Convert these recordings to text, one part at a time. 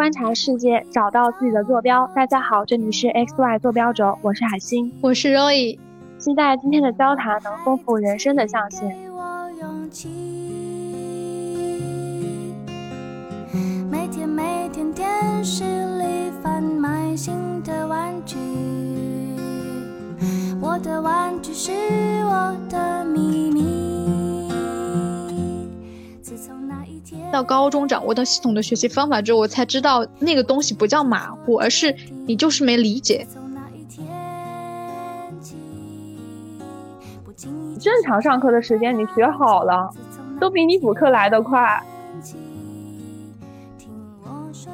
观察世界，找到自己的坐标。大家好，这里是 X Y 坐标轴，我是海星，我是 Roy。期待今天的交谈能丰富人生的象限。每天每天电视里贩卖新的玩具，我的玩具是我的秘到高中掌握到系统的学习方法之后，我才知道那个东西不叫马虎，而是你就是没理解。正常上课的时间你学好了，都比你补课来得快。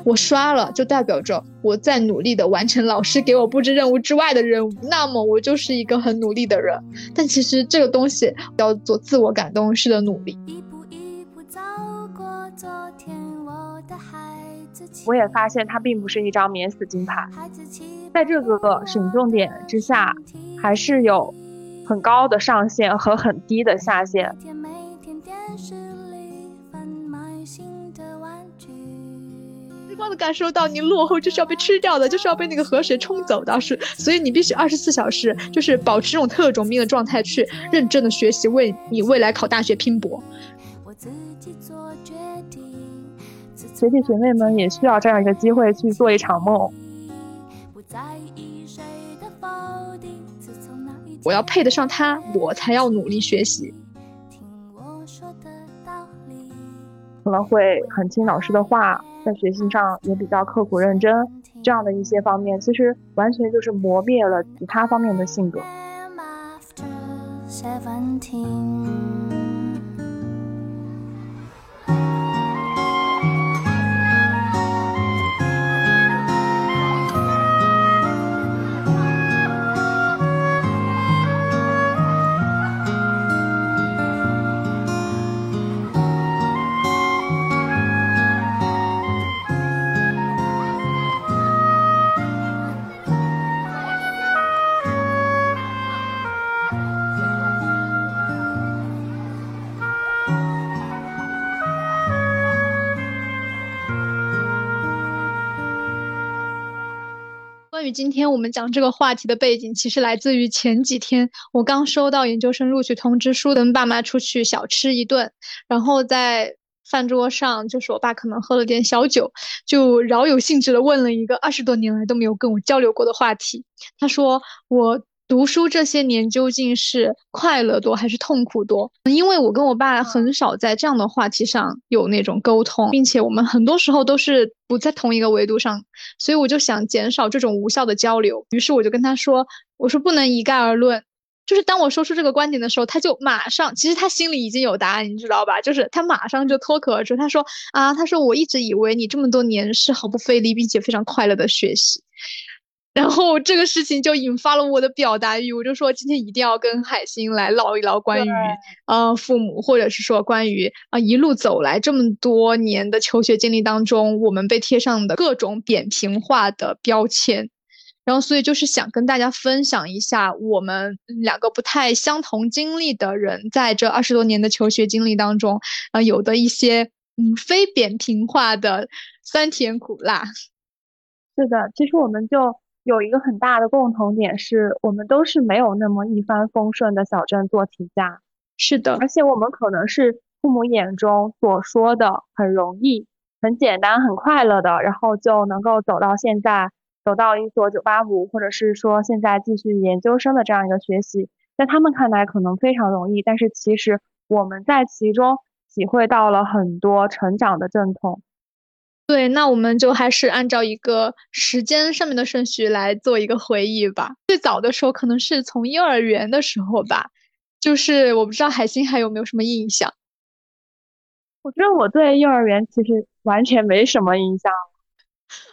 我刷了，就代表着我在努力的完成老师给我布置任务之外的任务，那么我就是一个很努力的人。但其实这个东西叫做自我感动式的努力。我也发现它并不是一张免死金牌，在这个省重点之下，还是有。很高的上限和很低的下限。直观的感受到你落后就是要被吃掉的，就是要被那个河水冲走的，是，所以你必须二十四小时就是保持这种特种兵的状态去认真的学习，为你未来考大学拼搏。学弟学妹们也需要这样一个机会去做一场梦。我要配得上他，我才要努力学习。可能会很听老师的话，在学习上也比较刻苦认真，这样的一些方面，其实完全就是磨灭了其他方面的性格。今天我们讲这个话题的背景，其实来自于前几天我刚收到研究生录取通知书，跟爸妈出去小吃一顿，然后在饭桌上，就是我爸可能喝了点小酒，就饶有兴致的问了一个二十多年来都没有跟我交流过的话题。他说我。读书这些年究竟是快乐多还是痛苦多？因为我跟我爸很少在这样的话题上有那种沟通，并且我们很多时候都是不在同一个维度上，所以我就想减少这种无效的交流。于是我就跟他说：“我说不能一概而论。”就是当我说出这个观点的时候，他就马上，其实他心里已经有答案，你知道吧？就是他马上就脱口而出，他说：“啊，他说我一直以为你这么多年是毫不费力并且非常快乐的学习。”然后这个事情就引发了我的表达欲，我就说今天一定要跟海星来唠一唠关于呃父母，或者是说关于啊一路走来这么多年的求学经历当中，我们被贴上的各种扁平化的标签。然后所以就是想跟大家分享一下我们两个不太相同经历的人，在这二十多年的求学经历当中，啊有的一些嗯非扁平化的酸甜苦辣。是的，其实我们就。有一个很大的共同点是，我们都是没有那么一帆风顺的小镇做题家。是的，而且我们可能是父母眼中所说的很容易、很简单、很快乐的，然后就能够走到现在，走到一所九八五，或者是说现在继续研究生的这样一个学习，在他们看来可能非常容易，但是其实我们在其中体会到了很多成长的阵痛。对，那我们就还是按照一个时间上面的顺序来做一个回忆吧。最早的时候，可能是从幼儿园的时候吧，就是我不知道海星还有没有什么印象。我觉得我对幼儿园其实完全没什么印象。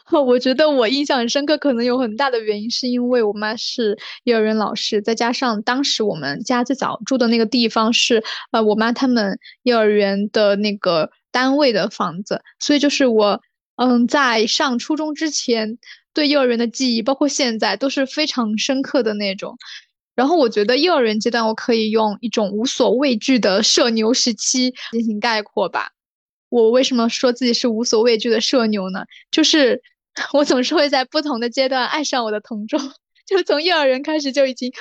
我觉得我印象很深刻，可能有很大的原因是因为我妈是幼儿园老师，再加上当时我们家最早住的那个地方是呃我妈他们幼儿园的那个。单位的房子，所以就是我，嗯，在上初中之前，对幼儿园的记忆，包括现在都是非常深刻的那种。然后我觉得幼儿园阶段，我可以用一种无所畏惧的社牛时期进行概括吧。我为什么说自己是无所畏惧的社牛呢？就是 我总是会在不同的阶段爱上我的同桌。就从幼儿园开始就已经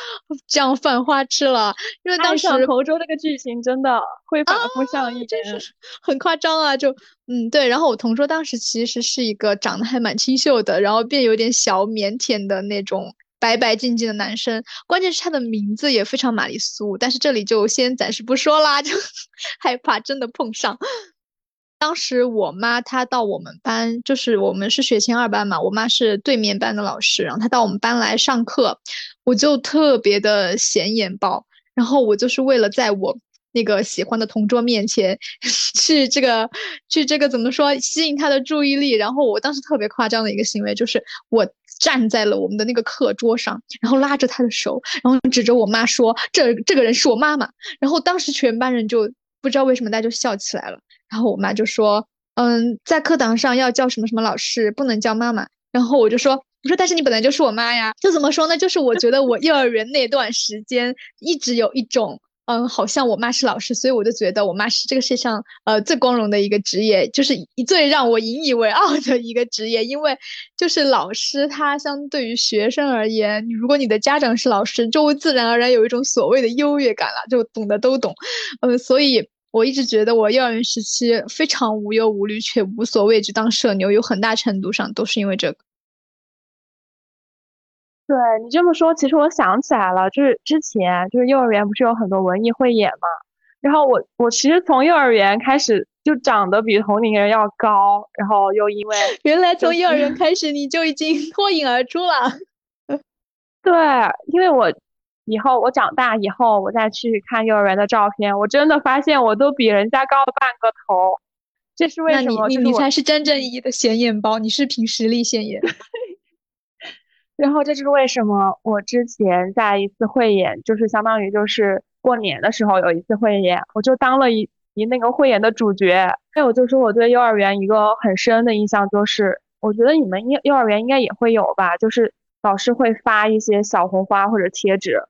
这样犯花痴了，因为当时同桌那个剧情真的会反复上映，真是很夸张啊！就嗯对，然后我同桌当时其实是一个长得还蛮清秀的，然后变有点小腼腆的那种白白净净的男生，关键是他的名字也非常玛丽苏，但是这里就先暂时不说啦，就 害怕真的碰上。当时我妈她到我们班，就是我们是学前二班嘛，我妈是对面班的老师，然后她到我们班来上课，我就特别的显眼包，然后我就是为了在我那个喜欢的同桌面前 去这个去这个怎么说吸引他的注意力，然后我当时特别夸张的一个行为就是我站在了我们的那个课桌上，然后拉着他的手，然后指着我妈说这这个人是我妈妈，然后当时全班人就不知道为什么大家就笑起来了。然后我妈就说：“嗯，在课堂上要叫什么什么老师，不能叫妈妈。”然后我就说：“我说，但是你本来就是我妈呀。”就怎么说呢？就是我觉得我幼儿园那段时间一直有一种，嗯，好像我妈是老师，所以我就觉得我妈是这个世界上呃最光荣的一个职业，就是最让我引以为傲的一个职业。因为就是老师，他相对于学生而言，如果你的家长是老师，就会自然而然有一种所谓的优越感了，就懂的都懂，嗯，所以。我一直觉得我幼儿园时期非常无忧无虑，却无所畏惧当社牛，有很大程度上都是因为这个。对你这么说，其实我想起来了，就是之前就是幼儿园不是有很多文艺汇演嘛，然后我我其实从幼儿园开始就长得比同龄人要高，然后又因为 原来从幼儿园开始你就已经脱颖而出了。对，因为我。以后我长大以后，我再去看幼儿园的照片，我真的发现我都比人家高了半个头。这是为什么？你你才是真正意义的显眼包，你是凭实力显眼。然后这就是为什么我之前在一次汇演，就是相当于就是过年的时候有一次汇演，我就当了一一那个汇演的主角。还有就是我对幼儿园一个很深的印象就是，我觉得你们幼幼儿园应该也会有吧，就是老师会发一些小红花或者贴纸。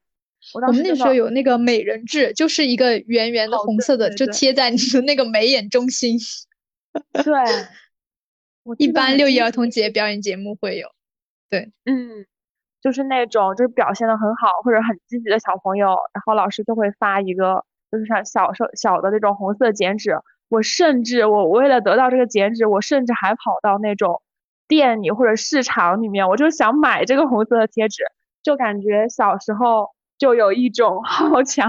我们那时候有那个美人痣，就是一个圆圆的红色的，就贴在你的那个眉眼中心。对，一般六一儿童节表演节目会有。对，嗯，就是那种就是表现的很好或者很积极的小朋友，然后老师就会发一个就是像小小小的那种红色剪纸。我甚至我为了得到这个剪纸，我甚至还跑到那种店里或者市场里面，我就想买这个红色的贴纸，就感觉小时候。就有一种 好强，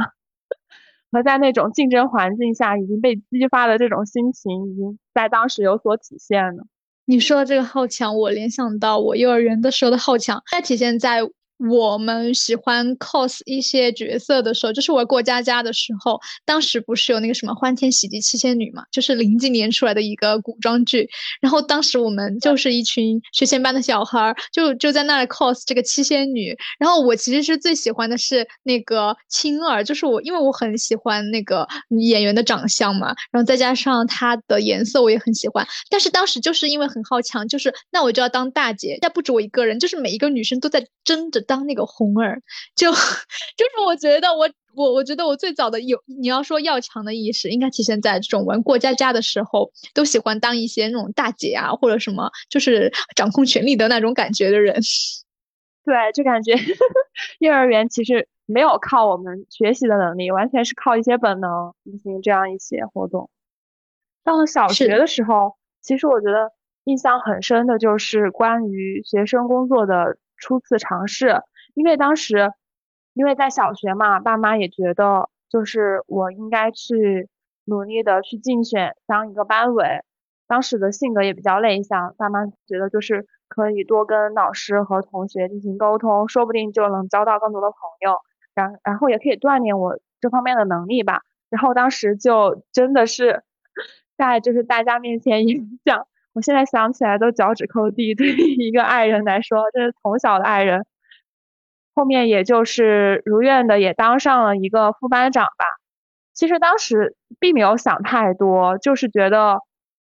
和在那种竞争环境下已经被激发的这种心情，已经在当时有所体现了。你说的这个好强，我联想到我幼儿园的时候的好强，它体现在。我们喜欢 cos 一些角色的时候，就是玩过家家的时候，当时不是有那个什么欢天喜地七仙女嘛，就是零几年出来的一个古装剧。然后当时我们就是一群学前班的小孩儿，就就在那里 cos 这个七仙女。然后我其实是最喜欢的是那个青儿，就是我因为我很喜欢那个演员的长相嘛，然后再加上她的颜色我也很喜欢。但是当时就是因为很好强，就是那我就要当大姐，但不止我一个人，就是每一个女生都在争着。当那个红儿，就就是我觉得我我我觉得我最早的有你要说要强的意识，应该体现在这种玩过家家的时候，都喜欢当一些那种大姐啊，或者什么，就是掌控权力的那种感觉的人。对，就感觉 幼儿园其实没有靠我们学习的能力，完全是靠一些本能进行这样一些活动。到了小学的时候，其实我觉得印象很深的就是关于学生工作的。初次尝试，因为当时，因为在小学嘛，爸妈也觉得就是我应该去努力的去竞选当一个班委。当时的性格也比较内向，爸妈觉得就是可以多跟老师和同学进行沟通，说不定就能交到更多的朋友，然然后也可以锻炼我这方面的能力吧。然后当时就真的是 在就是大家面前演讲。我现在想起来都脚趾抠地，对于一个爱人来说，这是从小的爱人。后面也就是如愿的也当上了一个副班长吧。其实当时并没有想太多，就是觉得，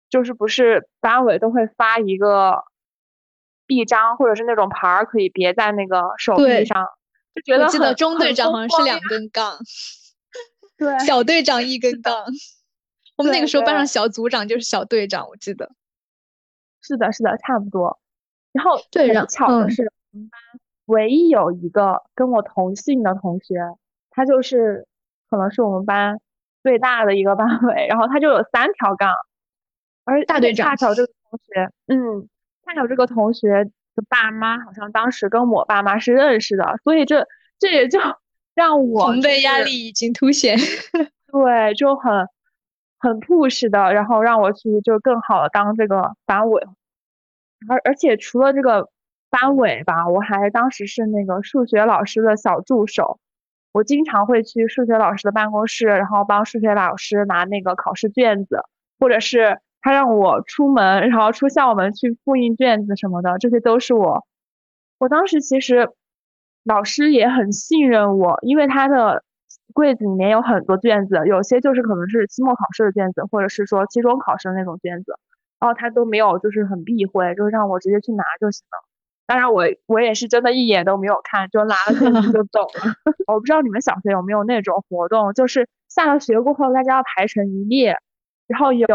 就是不是班委都会发一个臂章或者是那种牌儿，可以别在那个手臂上，就觉得我记得中队长好像是两根杠，对，小队长一根杠。我们那个时候班上小组长就是小队长，我记得。是的，是的，差不多。然后对然很巧的嗯是，我们班唯一有一个跟我同姓的同学，他就是可能是我们班最大的一个班委，然后他就有三条杠，而大队长恰巧这个同学，嗯，恰巧这个同学的爸妈好像当时跟我爸妈是认识的，所以这这也就 让我同辈压力已经凸显。对，就很很 push 的，然后让我去就更好的当这个班委，而而且除了这个班委吧，我还当时是那个数学老师的小助手，我经常会去数学老师的办公室，然后帮数学老师拿那个考试卷子，或者是他让我出门，然后出校门去复印卷子什么的，这些都是我。我当时其实老师也很信任我，因为他的柜子里面有很多卷子，有些就是可能是期末考试的卷子，或者是说期中考试的那种卷子，然后他都没有就是很避讳，就是让我直接去拿就行了。当然我我也是真的一眼都没有看，就拿了卷子就走了。我不知道你们小学有没有那种活动，就是下了学过后大家要排成一列，然后有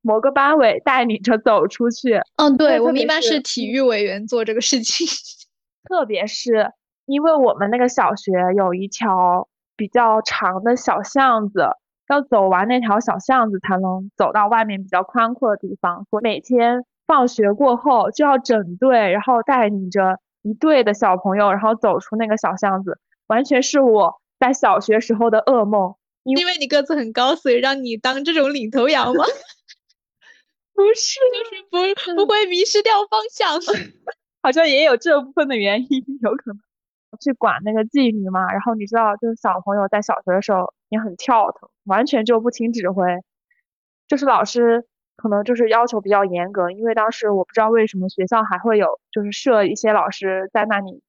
某个班委带领着走出去，嗯，对，我们一般是是体育委员做这个事情。特别是因为我们那个小学有一条比较长的小巷子，要走完那条小巷子才能走到外面比较宽阔的地方。我每天放学过后就要整队，然后带领着一队的小朋友，然后走出那个小巷子，完全是我在小学时候的噩梦。因为你个子很高，所以让你当这种领头羊吗？不是，就是不不会迷失掉方向。好像也有这部分的原因，有可能去管那个纪律嘛。然后你知道，就是小朋友在小学的时候也很跳腾，完全就不听指挥。就是老师可能就是要求比较严格，因为当时我不知道为什么学校还会有就是设一些老师在那里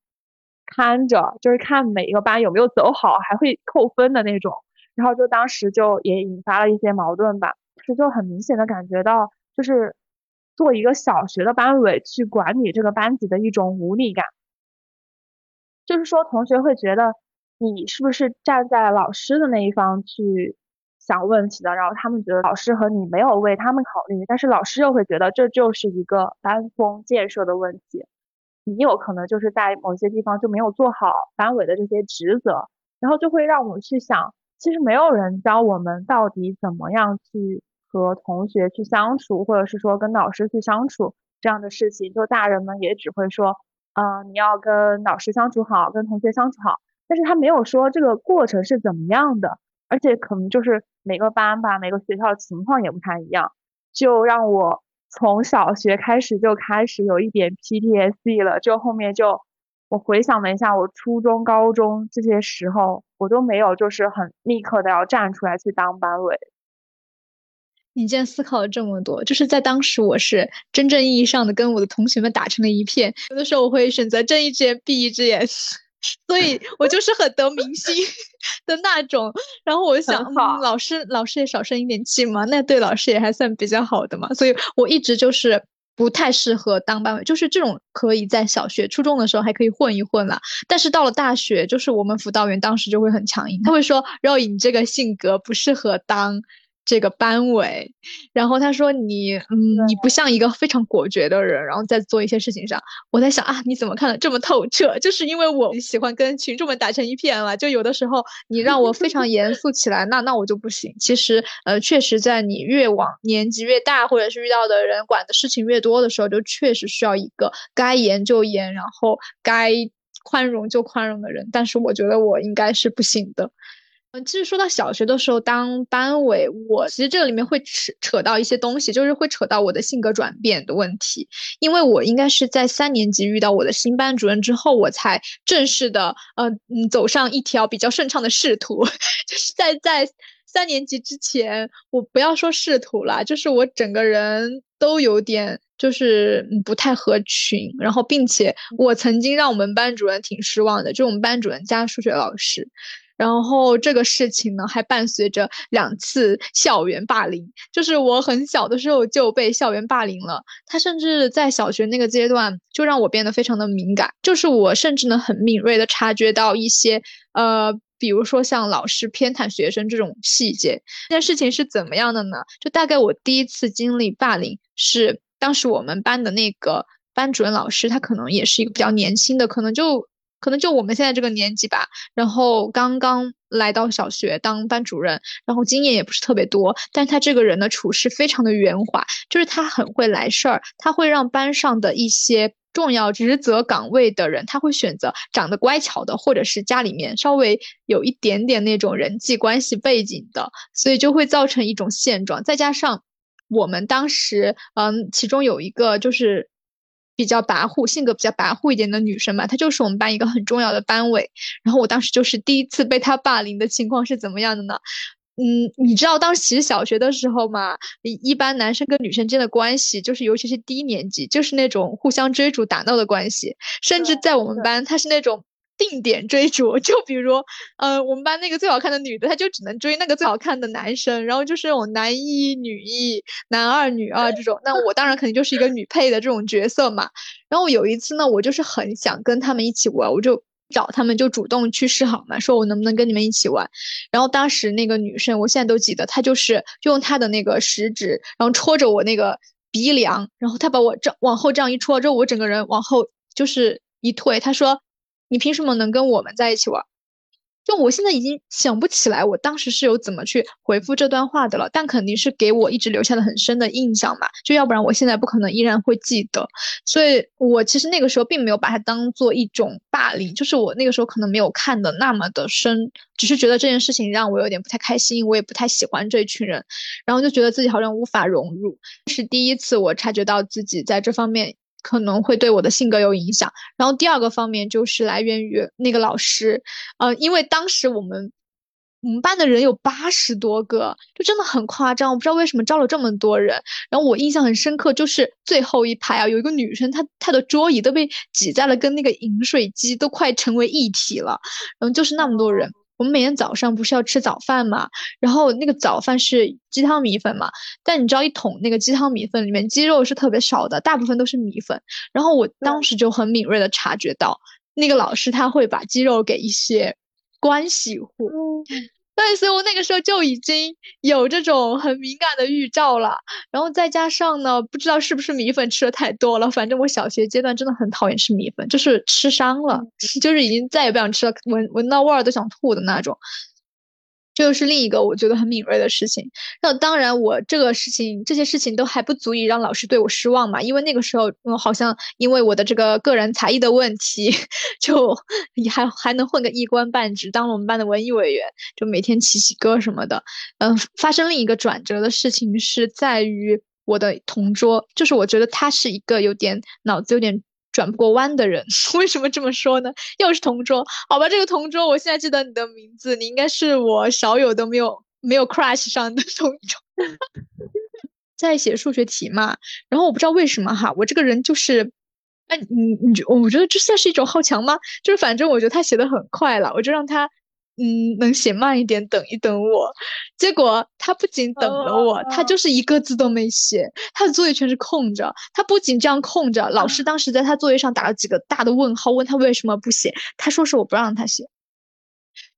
看着，就是看每一个班有没有走好，还会扣分的那种。然后就当时就也引发了一些矛盾吧，是就很明显的感觉到，就是做一个小学的班委去管理这个班级的一种无力感。就是说，同学会觉得你是不是站在老师的那一方去想问题的，然后他们觉得老师和你没有为他们考虑，但是老师又会觉得这就是一个班风建设的问题，你有可能就是在某些地方就没有做好班委的这些职责，然后就会让我们去想，其实没有人教我们到底怎么样去和同学去相处，或者是说跟老师去相处这样的事情，就大人们也只会说。啊，你要跟老师相处好，跟同学相处好，但是他没有说这个过程是怎么样的，而且可能就是每个班吧，每个学校的情况也不太一样，就让我从小学开始就开始有一点 PTSD 了，就后面就我回想了一下，我初中、高中这些时候，我都没有就是很立刻的要站出来去当班委。你竟然思考了这么多，就是在当时，我是真正意义上的跟我的同学们打成了一片。有的时候我会选择睁一只眼闭一只眼，所以我就是很得民心的那种。然后我想，嗯，老师老师也少生一点气嘛，那对老师也还算比较好的嘛。所以我一直就是不太适合当班委，就是这种可以在小学、初中的时候还可以混一混啦。但是到了大学，就是我们辅导员当时就会很强硬，他会说：“肉颖这个性格不适合当。”这个班委，然后他说你，嗯，你不像一个非常果决的人，然后在做一些事情上，我在想啊，你怎么看的这么透彻？就是因为我喜欢跟群众们打成一片了，就有的时候你让我非常严肃起来，那那我就不行。其实，呃，确实在你越往年纪越大，或者是遇到的人管的事情越多的时候，就确实需要一个该严就严，然后该宽容就宽容的人。但是我觉得我应该是不行的。嗯，其实说到小学的时候当班委，我其实这个里面会扯扯到一些东西，就是会扯到我的性格转变的问题。因为我应该是在三年级遇到我的新班主任之后，我才正式的呃嗯走上一条比较顺畅的仕途。就是在在三年级之前，我不要说仕途啦，就是我整个人都有点就是不太合群，然后并且我曾经让我们班主任挺失望的，就我们班主任加数学老师。然后这个事情呢，还伴随着两次校园霸凌，就是我很小的时候就被校园霸凌了。他甚至在小学那个阶段，就让我变得非常的敏感，就是我甚至能很敏锐的察觉到一些呃比如说像老师偏袒学生这种细节。这件事情是怎么样的呢？就大概我第一次经历霸凌是当时我们班的那个班主任老师，他可能也是一个比较年轻的，可能就可能就我们现在这个年纪吧，然后刚刚来到小学当班主任，然后经验也不是特别多，但他这个人的处事非常的圆滑，就是他很会来事儿，他会让班上的一些。重要职责岗位的人，他会选择长得乖巧的，或者是家里面稍微有一点点那种人际关系背景的，所以就会造成一种现状。再加上我们当时，嗯，其中有一个就是比较跋扈，性格比较跋扈一点的女生嘛，她就是我们班一个很重要的班委。然后我当时就是第一次被她霸凌的情况是怎么样的呢？嗯，你知道当时其实小学的时候嘛，一般男生跟女生之间的关系，就是尤其是低年级，就是那种互相追逐打闹的关系，甚至在我们班，他是那种定点追逐，就比如，呃，我们班那个最好看的女的，她就只能追那个最好看的男生，然后就是那种男一女一、男二女二这种，那我当然肯定就是一个女配的这种角色嘛。然后有一次呢，我就是很想跟他们一起玩，我就。找他们就主动去示好嘛，说我能不能跟你们一起玩。然后当时那个女生，我现在都记得，她就是用她的那个食指，然后戳着我那个鼻梁，然后她把我这往后这样一戳，之后我整个人往后就是一退。她说：“你凭什么能跟我们在一起玩？”就我现在已经想不起来我当时是有怎么去回复这段话的了，但肯定是给我一直留下了很深的印象嘛，就要不然我现在不可能依然会记得。所以我其实那个时候并没有把它当做一种霸凌，就是我那个时候可能没有看的那么的深，只是觉得这件事情让我有点不太开心，我也不太喜欢这一群人，然后就觉得自己好像无法融入，是第一次我察觉到自己在这方面。可能会对我的性格有影响，然后第二个方面就是来源于那个老师，呃，因为当时我们我们班的人有八十多个，就真的很夸张，我不知道为什么招了这么多人。然后我印象很深刻，就是最后一排啊，有一个女生，她她的桌椅都被挤在了跟那个饮水机都快成为一体了，然后就是那么多人。我们每天早上不是要吃早饭嘛，然后那个早饭是鸡汤米粉嘛，但你知道一桶那个鸡汤米粉里面鸡肉是特别少的，大部分都是米粉。然后我当时就很敏锐的察觉到，那个老师他会把鸡肉给一些关系户。对，所以我那个时候就已经有这种很敏感的预兆了。然后再加上呢，不知道是不是米粉吃的太多了，反正我小学阶段真的很讨厌吃米粉，就是吃伤了，就是已经再也不想吃了，闻闻到味儿都想吐的那种。这又是另一个我觉得很敏锐的事情。那当然，我这个事情、这些事情都还不足以让老师对我失望嘛。因为那个时候，我好像因为我的这个个人才艺的问题，就你还还能混个一官半职，当了我们班的文艺委员，就每天起起歌什么的。嗯，发生另一个转折的事情是在于我的同桌，就是我觉得他是一个有点脑子有点。转不过弯的人，为什么这么说呢？又是同桌，好吧，这个同桌，我现在记得你的名字，你应该是我少有的没有没有 crush 上的同桌，在写数学题嘛。然后我不知道为什么哈，我这个人就是，哎，你你觉我觉得这算是一种好强吗？就是反正我觉得他写的很快了，我就让他。嗯，能写慢一点，等一等我。结果他不仅等了我，他就是一个字都没写，他的作业全是空着。他不仅这样空着，老师当时在他作业上打了几个大的问号，问他为什么不写。他说是我不让他写，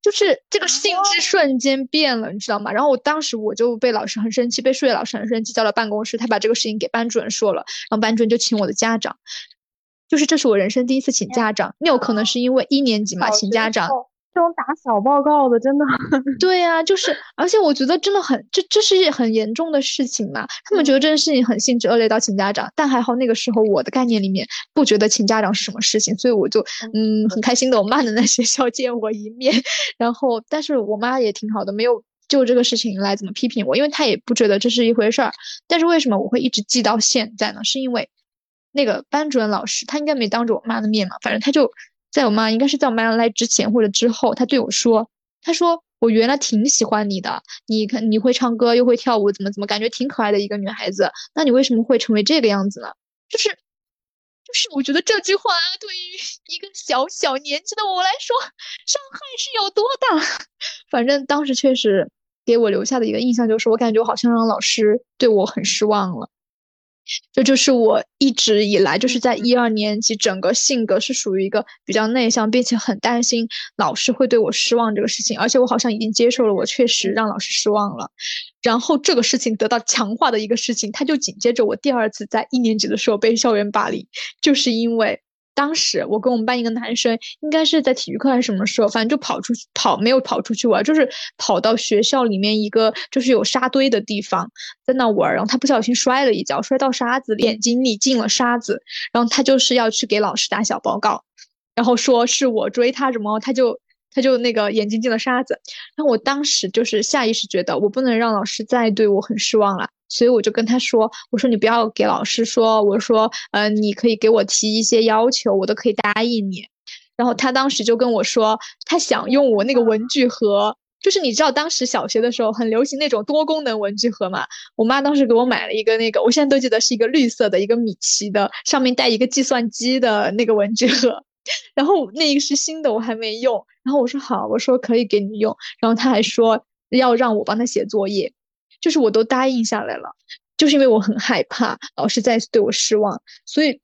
就是这个性质瞬间变了，你知道吗？然后我当时我就被老师很生气，被数学老师很生气，叫到办公室，他把这个事情给班主任说了，然后班主任就请我的家长，就是这是我人生第一次请家长。那有可能是因为一年级嘛，请家长。这种打小报告的真的，对呀，就是，而且我觉得真的很，这这是很严重的事情嘛。他们觉得这件事情很性质恶劣到请家长，但还好那个时候我的概念里面不觉得请家长是什么事情，所以我就嗯很开心的，我妈能在学校见我一面。然后，但是我妈也挺好的，没有就这个事情来怎么批评我，因为她也不觉得这是一回事儿。但是为什么我会一直记到现在呢？是因为那个班主任老师他应该没当着我妈的面嘛，反正他就。在我妈应该是在我妈来之前或者之后，她对我说：“她说我原来挺喜欢你的，你看你会唱歌又会跳舞，怎么怎么感觉挺可爱的一个女孩子。那你为什么会成为这个样子呢？就是，就是我觉得这句话对于 一个小小年纪的我来说，伤害是有多大？反正当时确实给我留下的一个印象就是，我感觉我好像让老师对我很失望了。这就是我一直以来就是在一二年级整个性格是属于一个比较内向，并且很担心老师会对我失望这个事情，而且我好像已经接受了我确实让老师失望了，然后这个事情得到强化的一个事情，他就紧接着我第二次在一年级的时候被校园霸凌，就是因为。当时我跟我们班一个男生，应该是在体育课还是什么时候，反正就跑出去跑，没有跑出去玩，就是跑到学校里面一个就是有沙堆的地方，在那玩，然后他不小心摔了一跤，摔到沙子里，眼睛里进了沙子，然后他就是要去给老师打小报告，然后说是我追他什么，他就。他就那个眼睛进了沙子，然后我当时就是下意识觉得我不能让老师再对我很失望了，所以我就跟他说：“我说你不要给老师说，我说呃你可以给我提一些要求，我都可以答应你。”然后他当时就跟我说，他想用我那个文具盒，就是你知道当时小学的时候很流行那种多功能文具盒嘛，我妈当时给我买了一个那个，我现在都记得是一个绿色的一个米奇的，上面带一个计算机的那个文具盒。然后那个是新的，我还没用。然后我说好，我说可以给你用。然后他还说要让我帮他写作业，就是我都答应下来了。就是因为我很害怕老师再次对我失望，所以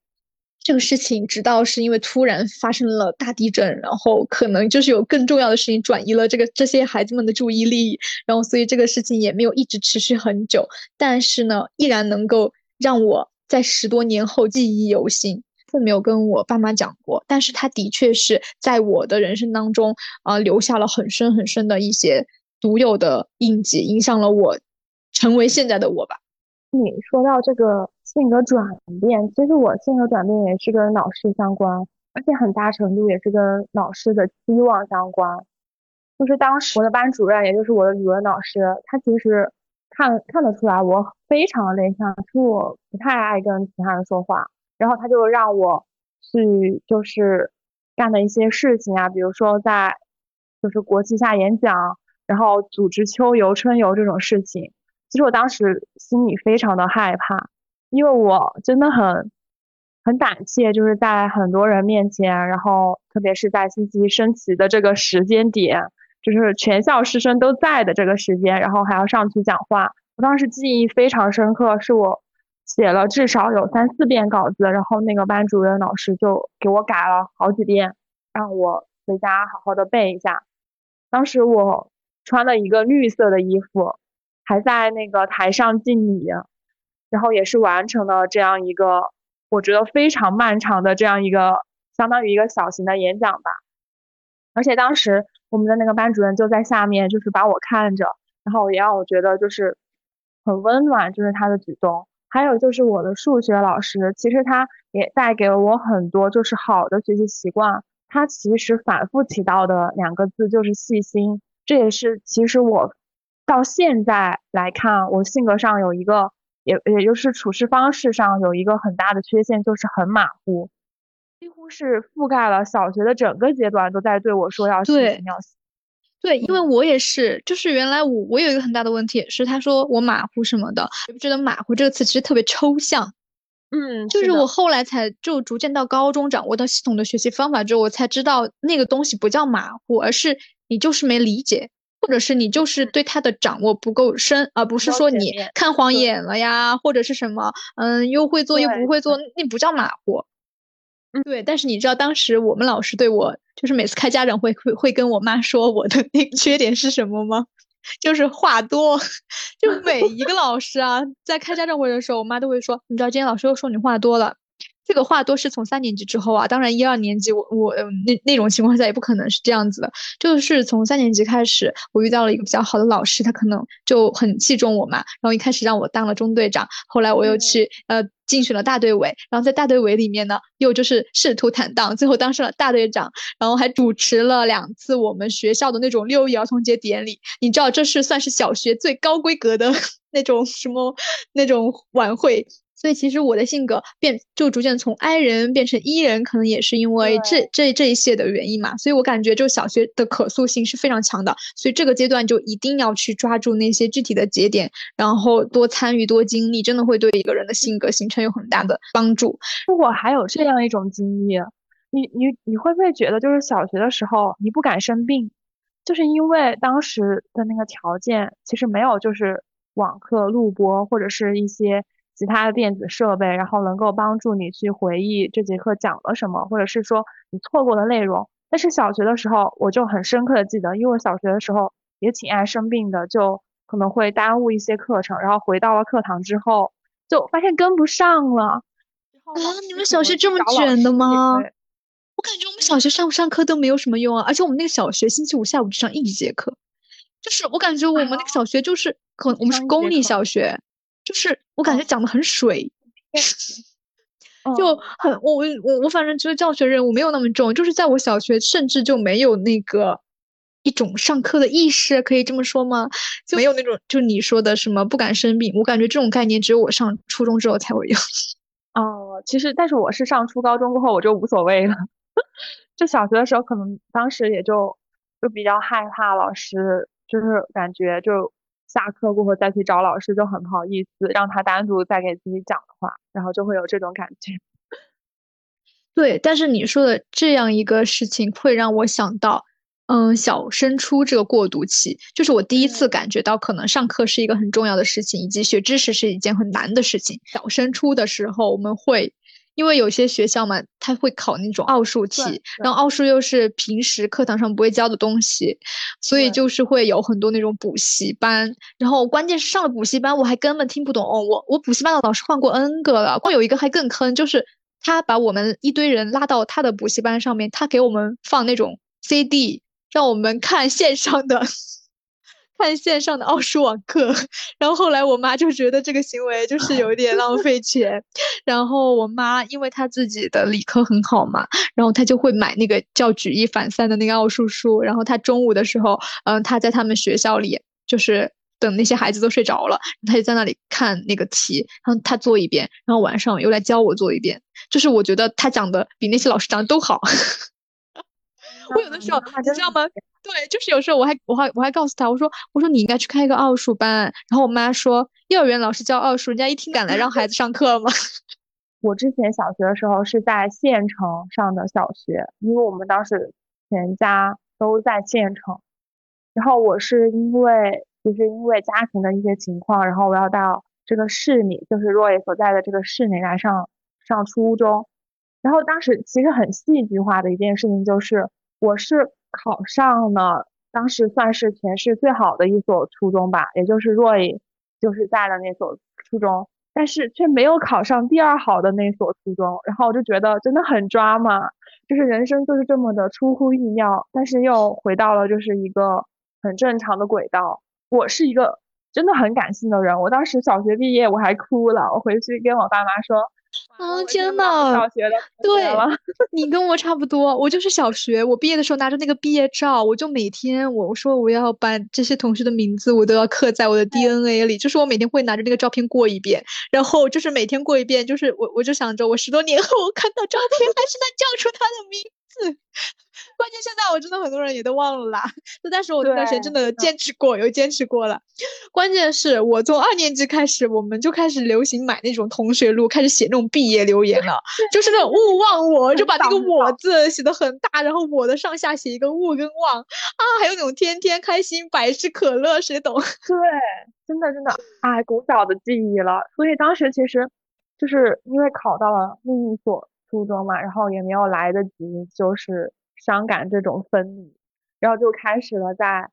这个事情直到是因为突然发生了大地震，然后可能就是有更重要的事情转移了这个这些孩子们的注意力，然后所以这个事情也没有一直持续很久。但是呢，依然能够让我在十多年后记忆犹新。父没有跟我爸妈讲过，但是他的确是在我的人生当中啊留下了很深很深的一些独有的印记，影响了我成为现在的我吧。你说到这个性格转变，其实我性格转变也是跟老师相关，而且很大程度也是跟老师的期望相关。就是当时我的班主任，也就是我的语文老师，他其实看看得出来我非常的内向，说我不太爱跟其他人说话。然后他就让我去，就是干的一些事情啊，比如说在就是国旗下演讲，然后组织秋游、春游这种事情。其实我当时心里非常的害怕，因为我真的很很胆怯，就是在很多人面前，然后特别是在信息升旗的这个时间点，就是全校师生都在的这个时间，然后还要上去讲话。我当时记忆非常深刻，是我。写了至少有三四遍稿子，然后那个班主任老师就给我改了好几遍，让我回家好好的背一下。当时我穿了一个绿色的衣服，还在那个台上敬礼，然后也是完成了这样一个我觉得非常漫长的这样一个相当于一个小型的演讲吧。而且当时我们的那个班主任就在下面，就是把我看着，然后也让我觉得就是很温暖，就是他的举动。还有就是我的数学老师，其实他也带给了我很多就是好的学习习惯。他其实反复提到的两个字就是细心，这也是其实我到现在来看，我性格上有一个，也也就是处事方式上有一个很大的缺陷，就是很马虎，几乎是覆盖了小学的整个阶段都在对我说要细心要细。对，因为我也是，就是原来我我有一个很大的问题，是他说我马虎什么的，我觉得马虎这个词其实特别抽象，嗯，就是我后来才就逐渐到高中掌握到系统的学习方法之后，我才知道那个东西不叫马虎，而是你就是没理解，或者是你就是对他的掌握不够深，而不是说你看晃眼了呀，或者是什么，嗯，又会做又不会做，那不叫马虎。嗯，对，但是你知道当时我们老师对我，就是每次开家长会会会跟我妈说我的那个缺点是什么吗？就是话多，就每一个老师啊，在开家长会的时候，我妈都会说，你知道今天老师又说你话多了。这个话多是从三年级之后啊，当然一二年级我我那那种情况下也不可能是这样子的，就是从三年级开始，我遇到了一个比较好的老师，他可能就很器重我嘛，然后一开始让我当了中队长，后来我又去呃竞选了大队委，然后在大队委里面呢，又就是仕途坦荡，最后当上了大队长，然后还主持了两次我们学校的那种六一儿童节典礼，你知道这是算是小学最高规格的 那种什么那种晚会。所以其实我的性格变就逐渐从 I 人变成 E 人，可能也是因为这这这一些的原因嘛。所以我感觉就小学的可塑性是非常强的，所以这个阶段就一定要去抓住那些具体的节点，然后多参与多经历，真的会对一个人的性格形成有很大的帮助。如果还有这样一种经历，你你你会不会觉得就是小学的时候你不敢生病，就是因为当时的那个条件其实没有就是网课录播或者是一些。其他的电子设备，然后能够帮助你去回忆这节课讲了什么，或者是说你错过的内容。但是小学的时候，我就很深刻的记得，因为我小学的时候也挺爱生病的，就可能会耽误一些课程，然后回到了课堂之后，就发现跟不上了。啊，你们小学这么卷的吗？我感觉我们小学上不上课都没有什么用啊，而且我们那个小学星期五下午只上一节课，就是我感觉我们那个小学就是可我们是公立小学，就是我感觉讲的很水，就很我我我反正觉得教学任务没有那么重，就是在我小学甚至就没有那个一种上课的意识，可以这么说吗？就没有那种就你说的什么不敢生病，我感觉这种概念只有我上初中之后才会有。哦，其实但是我是上初高中过后我就无所谓了。就小学的时候，可能当时也就就比较害怕老师，就是感觉就下课过后再去找老师就很不好意思，让他单独再给自己讲的话，然后就会有这种感觉。对，但是你说的这样一个事情，会让我想到，嗯，小升初这个过渡期，就是我第一次感觉到，可能上课是一个很重要的事情，以及学知识是一件很难的事情。小升初的时候，我们会。因为有些学校嘛，他会考那种奥数题，然后奥数又是平时课堂上不会教的东西，所以就是会有很多那种补习班。然后关键是上了补习班，我还根本听不懂。我我补习班的老师换过 N 个了，光有一个还更坑，就是他把我们一堆人拉到他的补习班上面，他给我们放那种 CD，让我们看线上的。看线上的奥数网课，然后后来我妈就觉得这个行为就是有点浪费钱，然后我妈因为她自己的理科很好嘛，然后她就会买那个叫举一反三的那个奥数书，然后她中午的时候，嗯，她在他们学校里就是等那些孩子都睡着了，她就在那里看那个题，然后她做一遍，然后晚上又来教我做一遍，就是我觉得她讲的比那些老师讲的都好。我有的时候你知道吗？对，就是有时候我还我还我还告诉他，我说我说你应该去开一个奥数班。然后我妈说，幼儿园老师教奥数，人家一听敢来让孩子上课吗？我之前小学的时候是在县城上的小学，因为我们当时全家都在县城。然后我是因为就是因为家庭的一些情况，然后我要到这个市里，就是若野所在的这个市里来上上初中。然后当时其实很戏剧化的一件事情就是，我是。考上了，当时算是全市最好的一所初中吧，也就是若隐就是在的那所初中，但是却没有考上第二好的那所初中，然后我就觉得真的很抓嘛，就是人生就是这么的出乎意料，但是又回到了就是一个很正常的轨道。我是一个真的很感性的人，我当时小学毕业我还哭了，我回去跟我爸妈说。啊天呐！小学的对，你跟我差不多，我就是小学。我毕业的时候拿着那个毕业照，我就每天我我说我要把这些同学的名字我都要刻在我的 DNA 里，就是我每天会拿着那个照片过一遍，然后就是每天过一遍，就是我我就想着我十多年后看到照片还是能叫出他的名字。关键现在我真的很多人也都忘了啦，就但是我那段时间真的坚持过，有坚持过了。关键是我从二年级开始，我们就开始流行买那种同学录，开始写那种毕业留言了，就是那种勿忘我，就把那个我字写的很大，然后我的上下写一个勿跟忘啊，还有那种天天开心百事可乐，谁懂？对，真的真的，哎，古早的记忆了。所以当时其实就是因为考到了另一所初中嘛，然后也没有来得及就是。伤感这种分离，然后就开始了在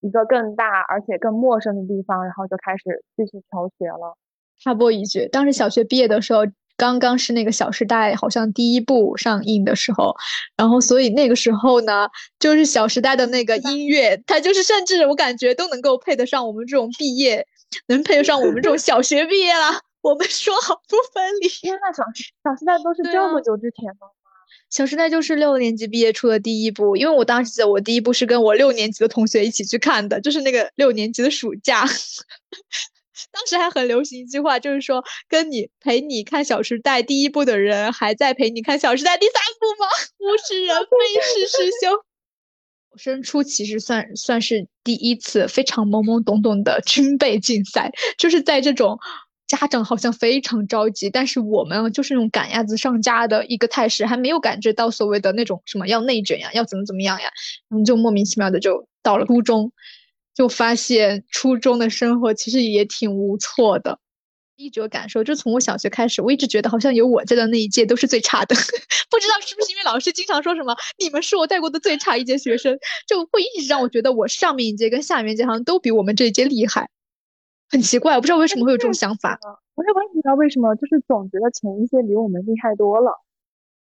一个更大而且更陌生的地方，然后就开始继续求学了。插播一句，当时小学毕业的时候，刚刚是那个《小时代》好像第一部上映的时候，然后所以那个时候呢，就是《小时代》的那个音乐，它就是甚至我感觉都能够配得上我们这种毕业，能配得上我们这种小学毕业了。我们说好不分离。天呐，小小时代都是这么久之前吗？小时代就是六年级毕业出的第一部，因为我当时记得我第一部是跟我六年级的同学一起去看的，就是那个六年级的暑假。当时还很流行一句话，就是说跟你陪你看小时代第一部的人，还在陪你看小时代第三部吗？物是人非是师兄。升初其实算算是第一次非常懵懵懂懂的军备竞赛，就是在这种。家长好像非常着急，但是我们就是那种赶鸭子上架的一个态势，还没有感觉到所谓的那种什么要内卷呀，要怎么怎么样呀，然后就莫名其妙的就到了初中，就发现初中的生活其实也挺无措的。一直有感受，就从我小学开始，我一直觉得好像有我在的那一届都是最差的，不知道是不是因为老师经常说什么“你们是我带过的最差一届学生”，就会一直让我觉得我上面一届跟下面一届好像都比我们这一届厉害，很奇怪，我不知道为什么会有这种想法。我也不知道为什么，就是总觉得前一届比我们厉害多了。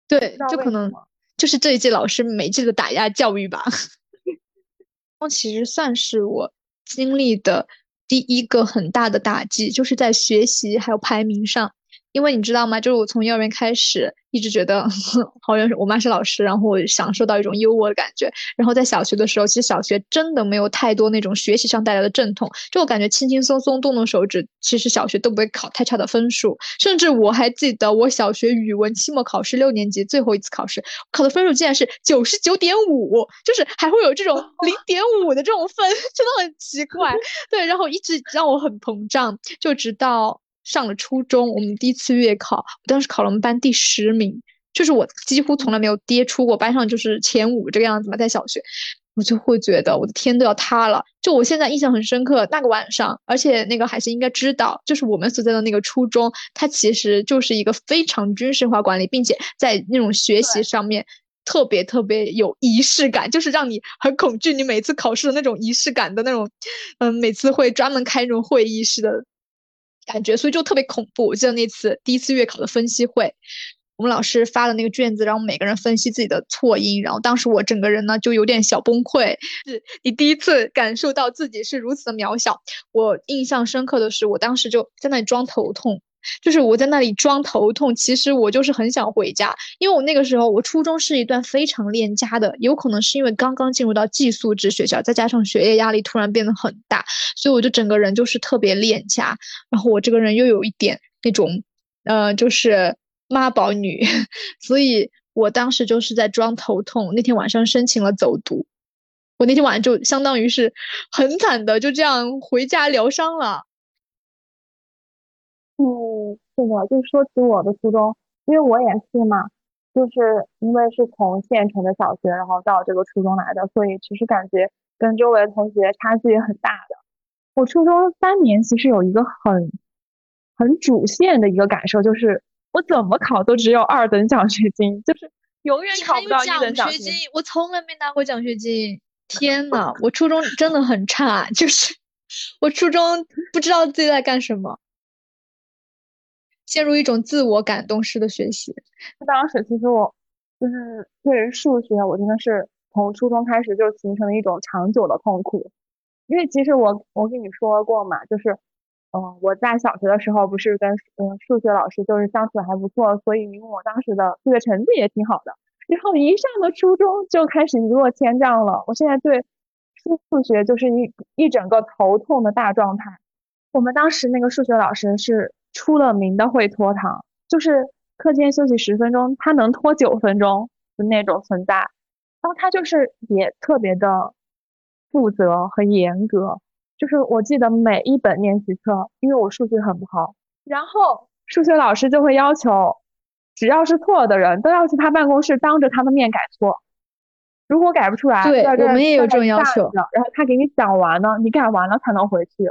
对，就可能就是这一届老师每届的打压教育吧。其实算是我经历的。第一个很大的打击就是在学习还有排名上，因为你知道吗？就是我从幼儿园开始。一直觉得 好像是我妈是老师，然后我享受到一种优渥的感觉。然后在小学的时候，其实小学真的没有太多那种学习上带来的阵痛，就我感觉轻轻松松动动手指，其实小学都不会考太差的分数。甚至我还记得我小学语文期末考试六年级最后一次考试，考的分数竟然是九十九点五，就是还会有这种 零点五的这种分，真的很奇怪。对，然后一直让我很膨胀，就直到。上了初中，我们第一次月考，我当时考了我们班第十名，就是我几乎从来没有跌出过班上，就是前五这个样子嘛。在小学，我就会觉得我的天都要塌了。就我现在印象很深刻，那个晚上，而且那个海星应该知道，就是我们所在的那个初中，它其实就是一个非常军事化管理，并且在那种学习上面特别特别有仪式感，就是让你很恐惧。你每次考试的那种仪式感的那种，嗯，每次会专门开那种会议式的。感觉，所以就特别恐怖。我记得那次第一次月考的分析会，我们老师发的那个卷子，让我们每个人分析自己的错音。然后当时我整个人呢就有点小崩溃，是你第一次感受到自己是如此的渺小。我印象深刻的是，我当时就在那里装头痛。就是我在那里装头痛，其实我就是很想回家，因为我那个时候我初中是一段非常恋家的，有可能是因为刚刚进入到寄宿制学校，再加上学业压力突然变得很大，所以我就整个人就是特别恋家。然后我这个人又有一点那种，呃，就是妈宝女，所以我当时就是在装头痛。那天晚上申请了走读，我那天晚上就相当于是很惨的，就这样回家疗伤了。嗯，是的，就是说起我的初中，因为我也是嘛，就是因为是从县城的小学，然后到这个初中来的，所以其实感觉跟周围同学差距也很大的。我初中三年其实有一个很很主线的一个感受，就是我怎么考都只有二等奖学金，就是永远考不到一等奖学金。我从来没拿过奖学金，天呐，我初中真的很差，就是 我初中不知道自己在干什么。陷入一种自我感动式的学习。那当时其实我就是对于数学，我真的是从初中开始就形成了一种长久的痛苦。因为其实我我跟你说过嘛，就是嗯我在小学的时候不是跟嗯数学老师就是相处的还不错，所以因为我当时的数学成绩也挺好的。然后一上了初中就开始一落千丈了。我现在对数学就是一一整个头痛的大状态。我们当时那个数学老师是。出了名的会拖堂，就是课间休息十分钟，他能拖九分钟的那种存在。然后他就是也特别的负责和严格，就是我记得每一本练习册，因为我数学很不好，然后数学老师就会要求，只要是错的人都要去他办公室当着他的面改错。如果改不出来，对，我们也有这种要求。然后他给你讲完了，你改完了才能回去。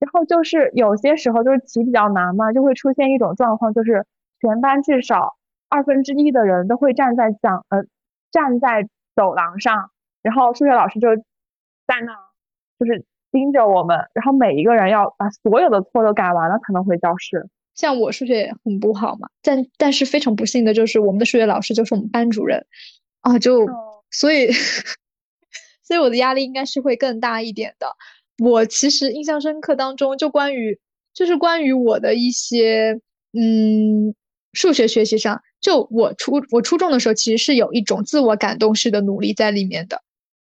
然后就是有些时候就是题比较难嘛，就会出现一种状况，就是全班至少二分之一的人都会站在讲呃站在走廊上，然后数学老师就在那就是盯着我们，然后每一个人要把所有的错都改完了才能回教室。像我数学很不好嘛，但但是非常不幸的就是我们的数学老师就是我们班主任啊，就所以 所以我的压力应该是会更大一点的。我其实印象深刻当中，就关于就是关于我的一些嗯数学学习上，就我初我初中的时候，其实是有一种自我感动式的努力在里面的。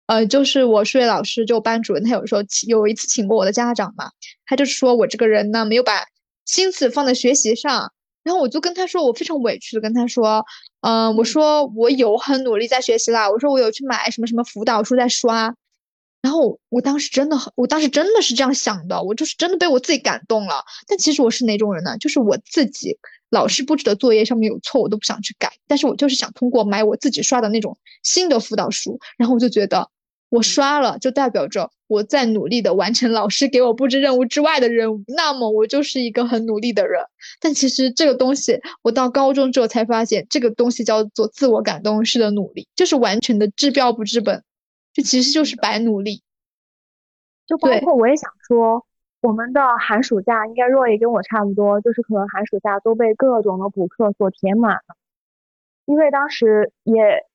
呃，就是我数学老师就班主任，他有时候有一次请过我的家长嘛，他就是说我这个人呢没有把心思放在学习上，然后我就跟他说，我非常委屈的跟他说，嗯，我说我有很努力在学习啦，我说我有去买什么什么辅导书在刷。然后我当时真的很，我当时真的是这样想的，我就是真的被我自己感动了。但其实我是哪种人呢？就是我自己老师布置的作业上面有错，我都不想去改，但是我就是想通过买我自己刷的那种新的辅导书，然后我就觉得我刷了，就代表着我在努力的完成老师给我布置任务之外的任务，那么我就是一个很努力的人。但其实这个东西，我到高中之后才发现，这个东西叫做自我感动式的努力，就是完全的治标不治本，这其实就是白努力。就包括我也想说，我们的寒暑假应该若也跟我差不多，就是可能寒暑假都被各种的补课所填满了，因为当时也。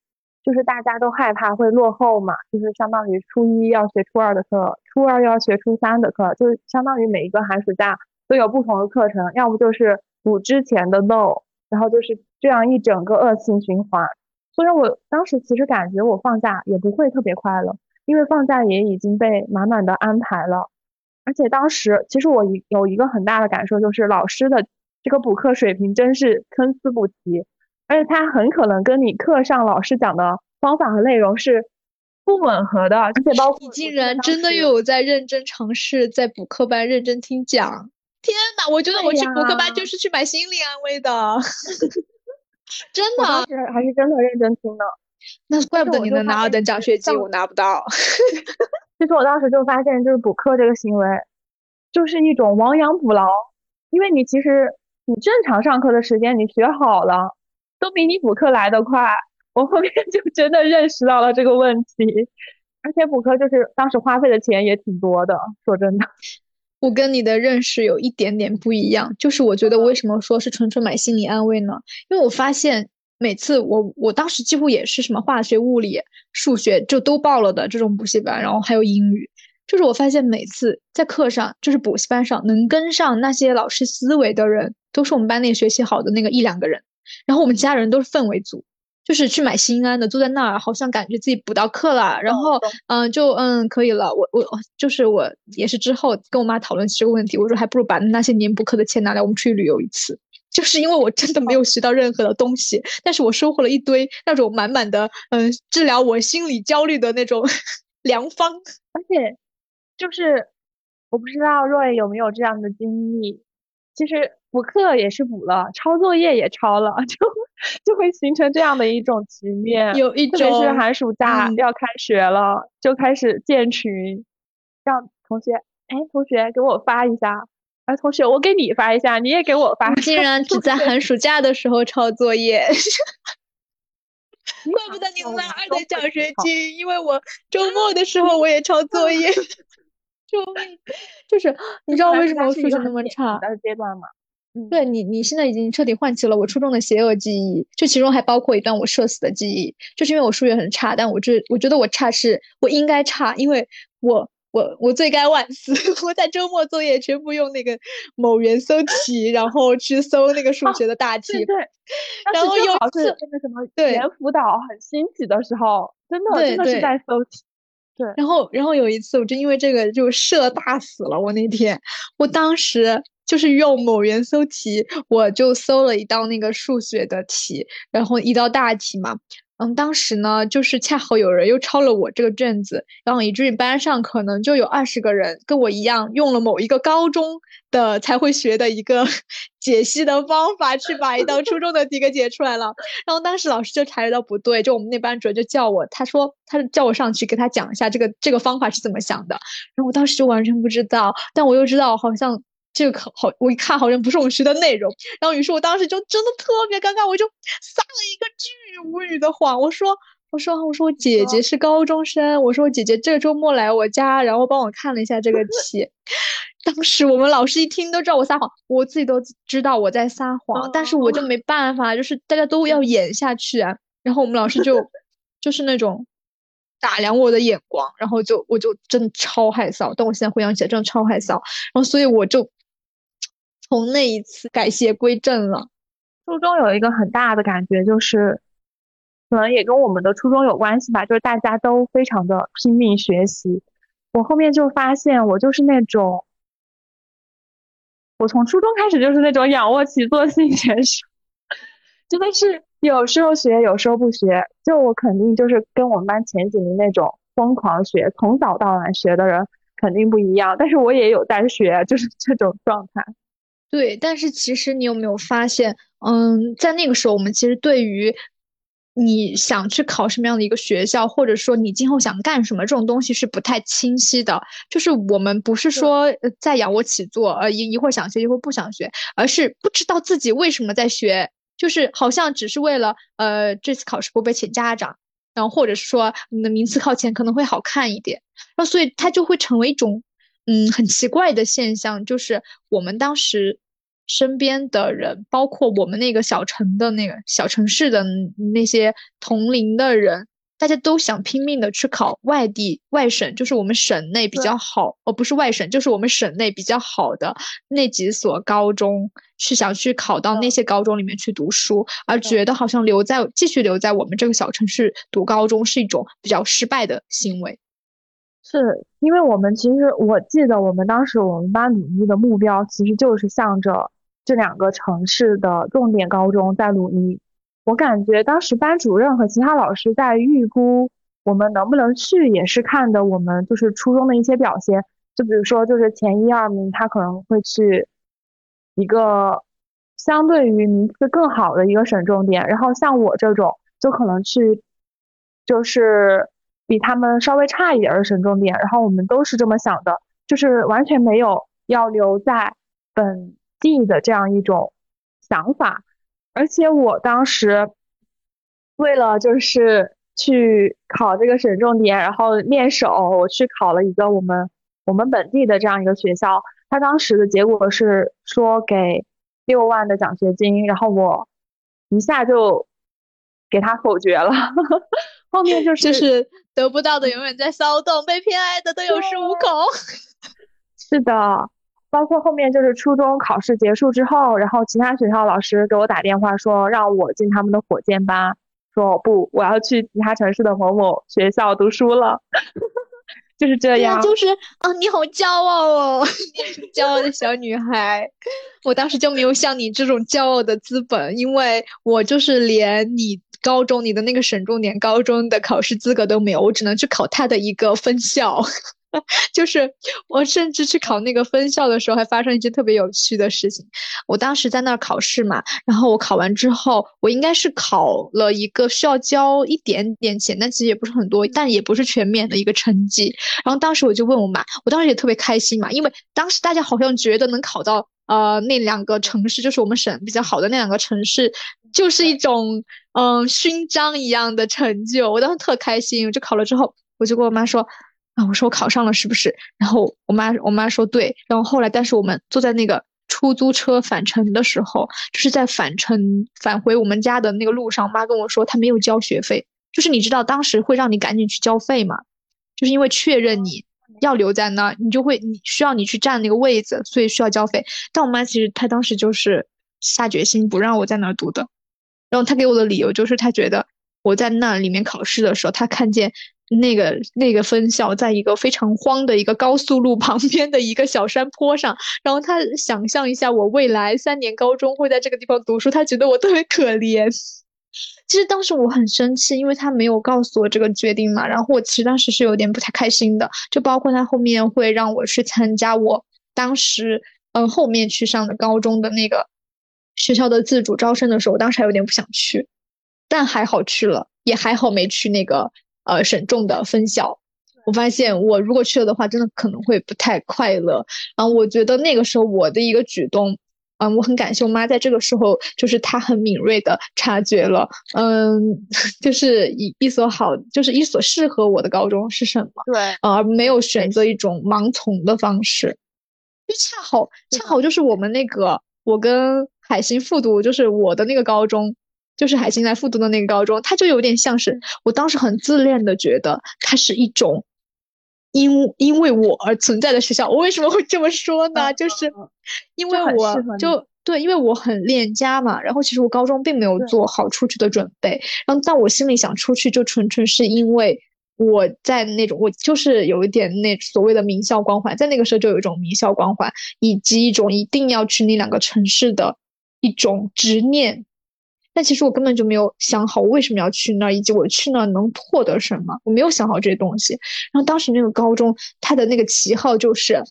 就是大家都害怕会落后嘛，就是相当于初一要学初二的课，初二要学初三的课，就是相当于每一个寒暑假都有不同的课程，要不就是补之前的漏，然后就是这样一整个恶性循环。所以我当时其实感觉我放假也不会特别快乐，因为放假也已经被满满的安排了，而且当时其实我一有一个很大的感受就是老师的这个补课水平真是参差不齐。而且他很可能跟你课上老师讲的方法和内容是不吻合的，而且包括你竟然真的有在认真尝试在补课班认真听讲，天呐，我觉得我去补课班就是去买心理安慰的，真的，当时还是真的认真听的。那怪不得你能拿二等奖学金，我拿不到。其实我当时就发现，就是补课这个行为，就是一种亡羊补牢，因为你其实你正常上课的时间你学好了。都比你补课来得快，我后面就真的认识到了这个问题，而且补课就是当时花费的钱也挺多的。说真的，我跟你的认识有一点点不一样，就是我觉得为什么说是纯纯买心理安慰呢？因为我发现每次我我当时几乎也是什么化学、物理、数学就都报了的这种补习班，然后还有英语，就是我发现每次在课上，就是补习班上能跟上那些老师思维的人，都是我们班内学习好的那个一两个人。然后我们其他人都是氛围组，就是去买心安的，坐在那儿，好像感觉自己补到课了。然后，嗯，就嗯可以了。我我就是我也是之后跟我妈讨论这个问题，我说还不如把那些年补课的钱拿来，我们出去旅游一次。就是因为我真的没有学到任何的东西，但是我收获了一堆那种满满的嗯治疗我心理焦虑的那种 良方。而且，就是我不知道若有没有这样的经历，其实。补课也是补了，抄作业也抄了，就就会形成这样的一种局面。有一种，特别是寒暑假要开学了，就开始建群，让同学，哎，同学给我发一下，哎，同学我给你发一下，你也给我发。竟然只在寒暑假的时候抄作业，怪不得你拿二等奖学金，因为我周末的时候我也抄作业。救命！就是你知道为什么我数学那么差？的阶段吗？对你，你现在已经彻底唤起了我初中的邪恶记忆，就其中还包括一段我社死的记忆，就是因为我数学很差，但我这我觉得我差是我应该差，因为我我我罪该万死，我在周末作业全部用那个某元搜题，然后去搜那个数学的大题，对，然后有次那个什么猿辅导很兴起的时候，真的真的是在搜题，对，然后然后有一次我就因为这个就社大死了，我那天我当时。就是用某元搜题，我就搜了一道那个数学的题，然后一道大题嘛。嗯，当时呢，就是恰好有人又抄了我这个卷子，然后以至于班上可能就有二十个人跟我一样，用了某一个高中的才会学的一个 解析的方法，去把一道初中的题给解出来了。然后当时老师就察觉到不对，就我们那班主任就叫我，他说他叫我上去给他讲一下这个这个方法是怎么想的。然后我当时就完全不知道，但我又知道好像。这个可好，我一看好像不是我们学的内容，然后于是我当时就真的特别尴尬，我就撒了一个巨无语的谎，我说我说我说我姐姐是高中生，我说我姐姐这周末来我家，然后帮我看了一下这个题，当时我们老师一听都知道我撒谎，我自己都知道我在撒谎，但是我就没办法，就是大家都要演下去啊，然后我们老师就就是那种打量我的眼光，然后就我就真的超害臊，但我现在回想起来真的超害臊，然后所以我就。从那一次改邪归正了。初中有一个很大的感觉，就是可能也跟我们的初中有关系吧，就是大家都非常的拼命学习。我后面就发现，我就是那种，我从初中开始就是那种仰卧起坐型选手，真的是有时候学，有时候不学。就我肯定就是跟我们班前几名那种疯狂学，从早到晚学的人肯定不一样。但是我也有在学，就是这种状态。对，但是其实你有没有发现，嗯，在那个时候，我们其实对于你想去考什么样的一个学校，或者说你今后想干什么，这种东西是不太清晰的。就是我们不是说在仰卧起坐，呃一一会儿想学一会儿不想学，而是不知道自己为什么在学，就是好像只是为了呃这次考试不被请家长，然后或者是说你的名次靠前可能会好看一点，然后所以它就会成为一种嗯很奇怪的现象，就是我们当时。身边的人，包括我们那个小城的那个小城市的那些同龄的人，大家都想拼命的去考外地外省，就是我们省内比较好，哦，不是外省，就是我们省内比较好的那几所高中，去想去考到那些高中里面去读书，而觉得好像留在继续留在我们这个小城市读高中是一种比较失败的行为。是因为我们其实我记得我们当时我们班努力的目标其实就是向着。这两个城市的重点高中在努力，我感觉当时班主任和其他老师在预估我们能不能去，也是看的我们就是初中的一些表现。就比如说，就是前一二名他可能会去一个相对于名次更好的一个省重点，然后像我这种就可能去就是比他们稍微差一点的省重点。然后我们都是这么想的，就是完全没有要留在本。地的这样一种想法，而且我当时为了就是去考这个省重点，然后面手，我去考了一个我们我们本地的这样一个学校，他当时的结果是说给六万的奖学金，然后我一下就给他否决了，后面就是就是得不到的永远在骚动，被偏爱的都有恃无恐，是的。包括后面就是初中考试结束之后，然后其他学校老师给我打电话说让我进他们的火箭班，说不，我要去其他城市的某某学校读书了，就是这样。就是啊，你好骄傲哦，骄傲的小女孩。我当时就没有像你这种骄傲的资本，因为我就是连你高中你的那个省重点高中的考试资格都没有，我只能去考他的一个分校。就是我甚至去考那个分校的时候，还发生一件特别有趣的事情。我当时在那儿考试嘛，然后我考完之后，我应该是考了一个需要交一点点钱，但其实也不是很多，但也不是全免的一个成绩。然后当时我就问我妈，我当时也特别开心嘛，因为当时大家好像觉得能考到呃那两个城市，就是我们省比较好的那两个城市，就是一种嗯勋章一样的成就。我当时特开心，我就考了之后，我就跟我妈说。啊，我说我考上了是不是？然后我妈我妈说对。然后后来，但是我们坐在那个出租车返程的时候，就是在返程返回我们家的那个路上，妈跟我说她没有交学费。就是你知道当时会让你赶紧去交费嘛？就是因为确认你要留在那儿，你就会你需要你去占那个位子，所以需要交费。但我妈其实她当时就是下决心不让我在那儿读的。然后她给我的理由就是她觉得我在那里面考试的时候，她看见。那个那个分校在一个非常荒的一个高速路 旁边的一个小山坡上，然后她想象一下我未来三年高中会在这个地方读书，她觉得我特别可怜。其实当时我很生气，因为他没有告诉我这个决定嘛，然后我其实当时是有点不太开心的，就包括他后面会让我去参加我当时嗯后面去上的高中的那个学校的自主招生的时候，我当时还有点不想去，但还好去了，也还好没去那个。呃，省重的分校，我发现我如果去了的话，真的可能会不太快乐。然后我觉得那个时候我的一个举动，嗯，我很感谢我妈在这个时候，就是她很敏锐的察觉了，嗯，就是一一所好，就是一所适合我的高中是什么，对，而没有选择一种盲从的方式。就恰好恰好就是我们那个，我跟海星复读，就是我的那个高中。就是海星来复读的那个高中，它就有点像是我当时很自恋的觉得它是一种因因为我而存在的学校。我为什么会这么说呢？就是因为我就对，因为我很恋家嘛。然后其实我高中并没有做好出去的准备，然后但我心里想出去，就纯纯是因为我在那种我就是有一点那所谓的名校光环，在那个时候就有一种名校光环，以及一种一定要去那两个城市的一种执念。但其实我根本就没有想好我为什么要去那儿，以及我去那儿能获得什么，我没有想好这些东西。然后当时那个高中，他的那个旗号就是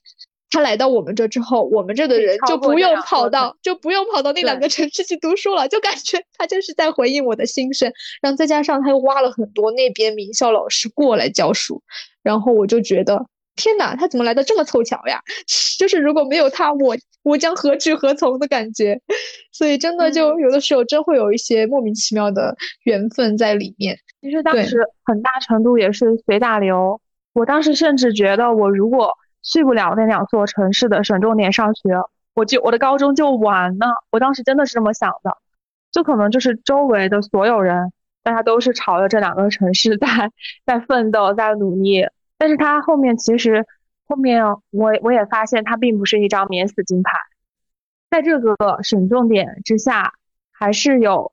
他来到我们这之后，我们这的人就不用跑到就不用跑到那两个城市去读书了，就感觉他就是在回应我的心声。然后再加上他又挖了很多那边名校老师过来教书，然后我就觉得天哪，他怎么来的这么凑巧呀？就是如果没有他，我我将何去何从的感觉。所以真的就有的时候真会有一些莫名其妙的缘分在里面。其实当时很大程度也是随大流。我当时甚至觉得，我如果去不了那两座城市的省重点上学，我就我的高中就完了。我当时真的是这么想的，就可能就是周围的所有人，大家都是朝着这两个城市在在奋斗，在努力。但是他后面其实后面我我也发现，它并不是一张免死金牌，在这个省重点之下，还是有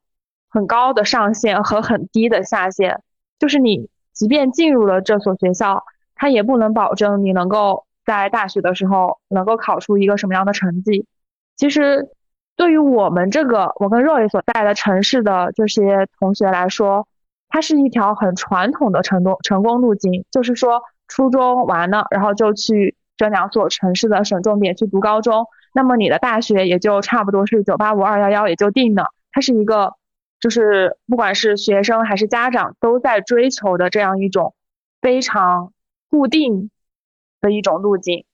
很高的上限和很低的下限，就是你。即便进入了这所学校，他也不能保证你能够在大学的时候能够考出一个什么样的成绩。其实，对于我们这个我跟若雨所在的城市的这些同学来说，它是一条很传统的成功成功路径，就是说初中完了，然后就去这两所城市的省重点去读高中，那么你的大学也就差不多是九八五二幺幺也就定了，它是一个。就是不管是学生还是家长都在追求的这样一种非常固定的一种路径。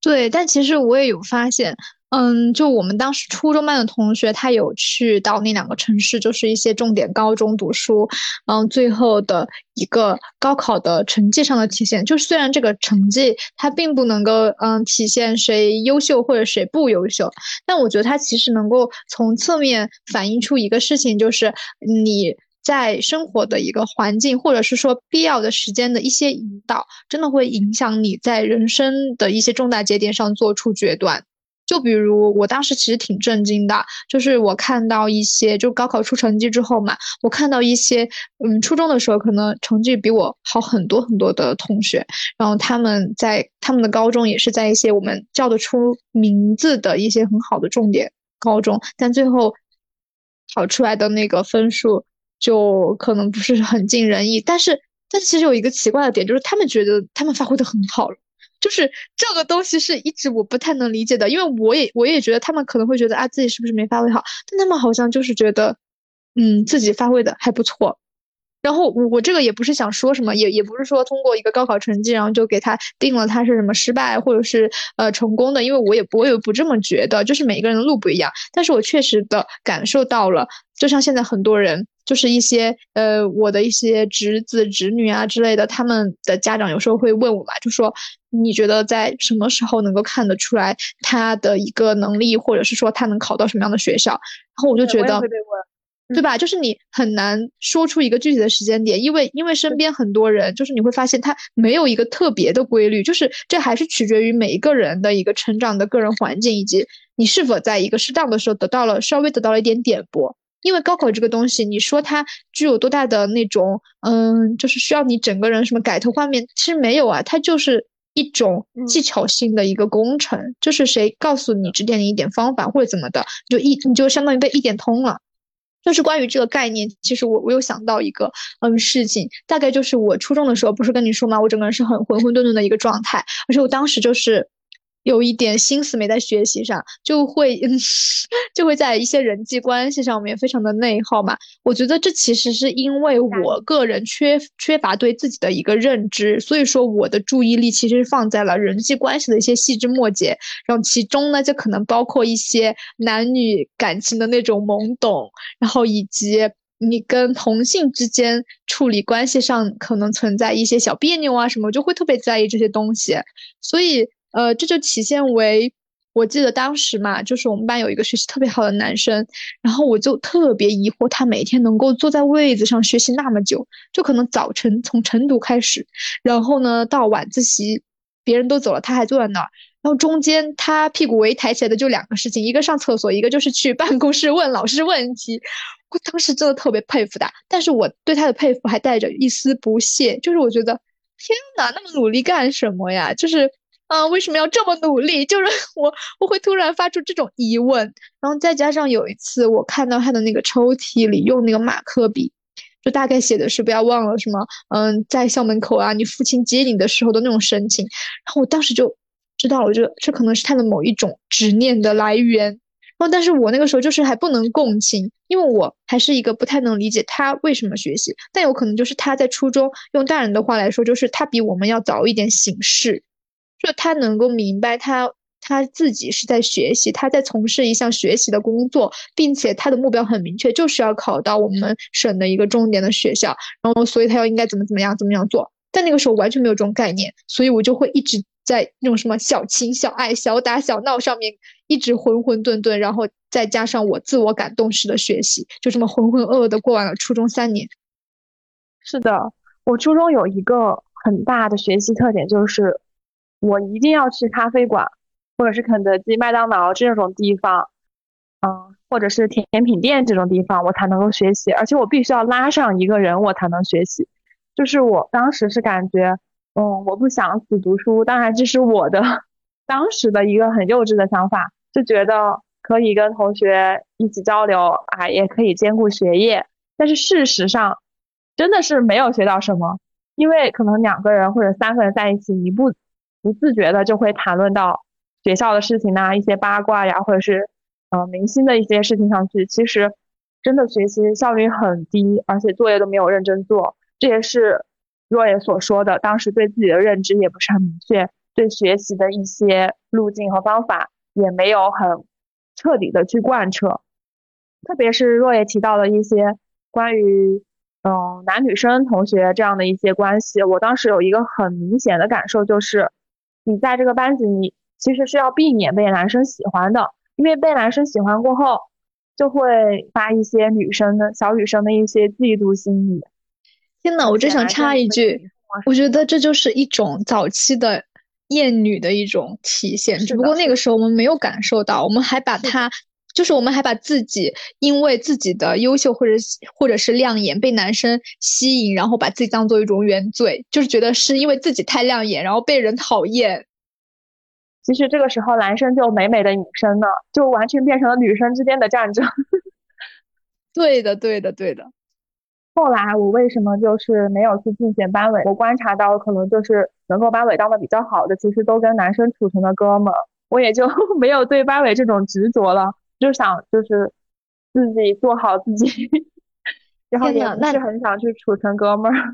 对，但其实我也有发现。嗯，就我们当时初中班的同学，他有去到那两个城市，就是一些重点高中读书。嗯，最后的一个高考的成绩上的体现，就是虽然这个成绩它并不能够嗯体现谁优秀或者谁不优秀，但我觉得它其实能够从侧面反映出一个事情，就是你在生活的一个环境，或者是说必要的时间的一些引导，真的会影响你在人生的一些重大节点上做出决断。就比如我当时其实挺震惊的，就是我看到一些就高考出成绩之后嘛，我看到一些嗯初中的时候可能成绩比我好很多很多的同学，然后他们在他们的高中也是在一些我们叫得出名字的一些很好的重点高中，但最后考出来的那个分数就可能不是很尽人意。但是但是其实有一个奇怪的点，就是他们觉得他们发挥的很好了。就是这个东西是一直我不太能理解的，因为我也我也觉得他们可能会觉得啊自己是不是没发挥好，但他们好像就是觉得，嗯自己发挥的还不错。然后我我这个也不是想说什么，也也不是说通过一个高考成绩，然后就给他定了他是什么失败或者是呃成功的，因为我也我也不这么觉得，就是每一个人的路不一样。但是我确实的感受到了，就像现在很多人。就是一些呃，我的一些侄子侄女啊之类的，他们的家长有时候会问我嘛，就说你觉得在什么时候能够看得出来他的一个能力，或者是说他能考到什么样的学校？然后我就觉得，对吧？就是你很难说出一个具体的时间点，因为因为身边很多人，就是你会发现他没有一个特别的规律，就是这还是取决于每一个人的一个成长的个人环境，以及你是否在一个适当的时候得到了稍微得到了一点点拨。因为高考这个东西，你说它具有多大的那种，嗯，就是需要你整个人什么改头换面，其实没有啊，它就是一种技巧性的一个工程，就是谁告诉你指点你一点方法或者怎么的，就一你就相当于被一点通了。就是关于这个概念，其实我我有想到一个嗯事情，大概就是我初中的时候不是跟你说嘛？我整个人是很浑浑沌沌的一个状态，而且我当时就是。有一点心思没在学习上，就会嗯，就会在一些人际关系上面非常的内耗嘛。我觉得这其实是因为我个人缺缺乏对自己的一个认知，所以说我的注意力其实是放在了人际关系的一些细枝末节，然后其中呢就可能包括一些男女感情的那种懵懂，然后以及你跟同性之间处理关系上可能存在一些小别扭啊什么，就会特别在意这些东西，所以。呃，这就体现为，我记得当时嘛，就是我们班有一个学习特别好的男生，然后我就特别疑惑，他每天能够坐在位子上学习那么久，就可能早晨从晨读开始，然后呢到晚自习，别人都走了，他还坐在那儿，然后中间他屁股唯一抬起来的就两个事情，一个上厕所，一个就是去办公室问老师问题。我当时真的特别佩服他，但是我对他的佩服还带着一丝不屑，就是我觉得，天哪，那么努力干什么呀？就是。啊，为什么要这么努力？就是我，我会突然发出这种疑问，然后再加上有一次我看到他的那个抽屉里用那个马克笔，就大概写的是不要忘了什么，嗯，在校门口啊，你父亲接你的时候的那种神情，然后我当时就知道了，这这可能是他的某一种执念的来源。然后，但是我那个时候就是还不能共情，因为我还是一个不太能理解他为什么学习。但有可能就是他在初中，用大人的话来说，就是他比我们要早一点醒事，就他能够明白他他自己是在学习，他在从事一项学习的工作，并且他的目标很明确，就是要考到我们省的一个重点的学校。然后，所以他要应该怎么怎么样怎么样做。但那个时候完全没有这种概念，所以我就会一直在那种什么小情小爱、小打小闹上面一直浑浑沌沌，然后再加上我自我感动式的学习，就这么浑浑噩噩的过完了初中三年。是的，我初中有一个很大的学习特点，就是我一定要去咖啡馆，或者是肯德基、麦当劳这种地方，嗯，或者是甜品店这种地方，我才能够学习，而且我必须要拉上一个人，我才能学习。就是我当时是感觉，嗯，我不想死读书。当然，这是我的当时的一个很幼稚的想法，就觉得可以跟同学一起交流啊，也可以兼顾学业。但是事实上，真的是没有学到什么，因为可能两个人或者三个人在一起，你不不自觉的就会谈论到学校的事情呐，一些八卦呀，或者是呃明星的一些事情上去。其实真的学习效率很低，而且作业都没有认真做。这也是若野所说的，当时对自己的认知也不是很明确，对学习的一些路径和方法也没有很彻底的去贯彻。特别是若野提到的一些关于嗯男女生同学这样的一些关系，我当时有一个很明显的感受，就是你在这个班级，你其实是要避免被男生喜欢的，因为被男生喜欢过后，就会发一些女生的小女生的一些嫉妒心理。天呐，我真想插一句，我觉得这就是一种早期的厌女的一种体现，只不过那个时候我们没有感受到，我们还把它，就是我们还把自己因为自己的优秀或者或者是亮眼被男生吸引，然后把自己当做一种原罪，就是觉得是因为自己太亮眼，然后被人讨厌。其实这个时候男生就美美的隐身了，就完全变成了女生之间的战争。对的，对的，对的。后来我为什么就是没有去竞选班委？我观察到，可能就是能够班委当的比较好的，其实都跟男生处成了哥们儿，我也就 没有对班委这种执着了，就想就是自己做好自己，然后也不是很想去处成哥们儿。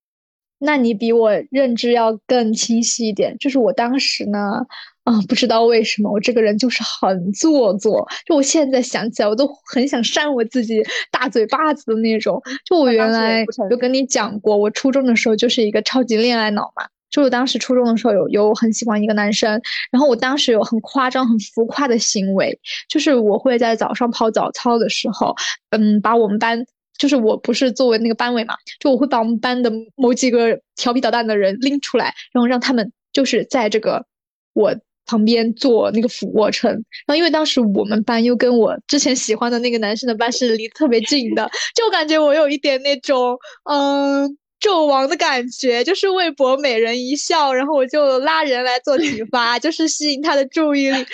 那你比我认知要更清晰一点，就是我当时呢。啊，不知道为什么我这个人就是很做作，就我现在想起来，我都很想扇我自己大嘴巴子的那种。就我原来有跟你讲过，我初中的时候就是一个超级恋爱脑嘛。就我当时初中的时候有有很喜欢一个男生，然后我当时有很夸张、很浮夸的行为，就是我会在早上跑早操的时候，嗯，把我们班，就是我不是作为那个班委嘛，就我会把我们班的某几个调皮捣蛋的人拎出来，然后让他们就是在这个我。旁边做那个俯卧撑，然后因为当时我们班又跟我之前喜欢的那个男生的班是离特别近的，就感觉我有一点那种嗯纣王的感觉，就是为博美人一笑，然后我就拉人来做体罚，就是吸引他的注意力。天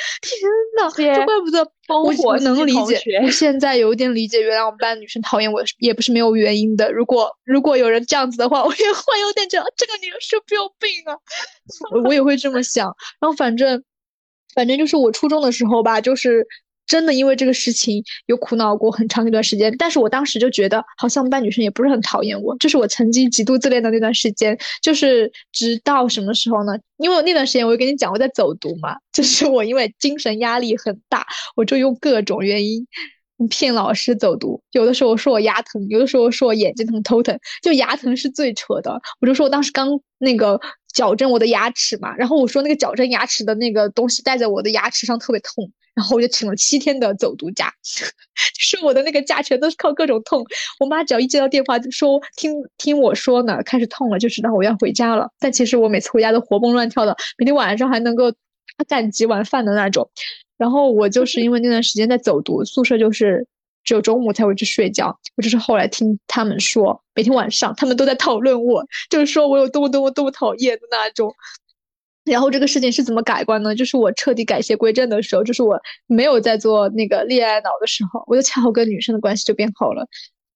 呐，这怪不得我能理解，我现在有点理解，原来我们班女生讨厌我也不是没有原因的。如果如果有人这样子的话，我也会有点觉得这个女生是不是有病啊？我也会这么想，然后反正。反正就是我初中的时候吧，就是真的因为这个事情有苦恼过很长一段时间。但是我当时就觉得，好像班女生也不是很讨厌我。这是我曾经极度自恋的那段时间，就是直到什么时候呢？因为那段时间我就跟你讲我在走读嘛，就是我因为精神压力很大，我就用各种原因骗老师走读。有的时候说我牙疼，有的时候说我眼睛疼、头疼，就牙疼是最扯的。我就说我当时刚那个。矫正我的牙齿嘛，然后我说那个矫正牙齿的那个东西戴在我的牙齿上特别痛，然后我就请了七天的走读假，是我的那个假全都是靠各种痛。我妈只要一接到电话就说听听我说呢，开始痛了，就知道我要回家了。但其实我每次回家都活蹦乱跳的，每天晚上还能够干几碗饭的那种。然后我就是因为那段时间在走读，宿舍就是。只有中午才会去睡觉。我就是后来听他们说，每天晚上他们都在讨论我，就是说我有多么多么多么讨厌的那种。然后这个事情是怎么改观呢？就是我彻底改邪归正的时候，就是我没有在做那个恋爱脑的时候，我就恰好跟女生的关系就变好了。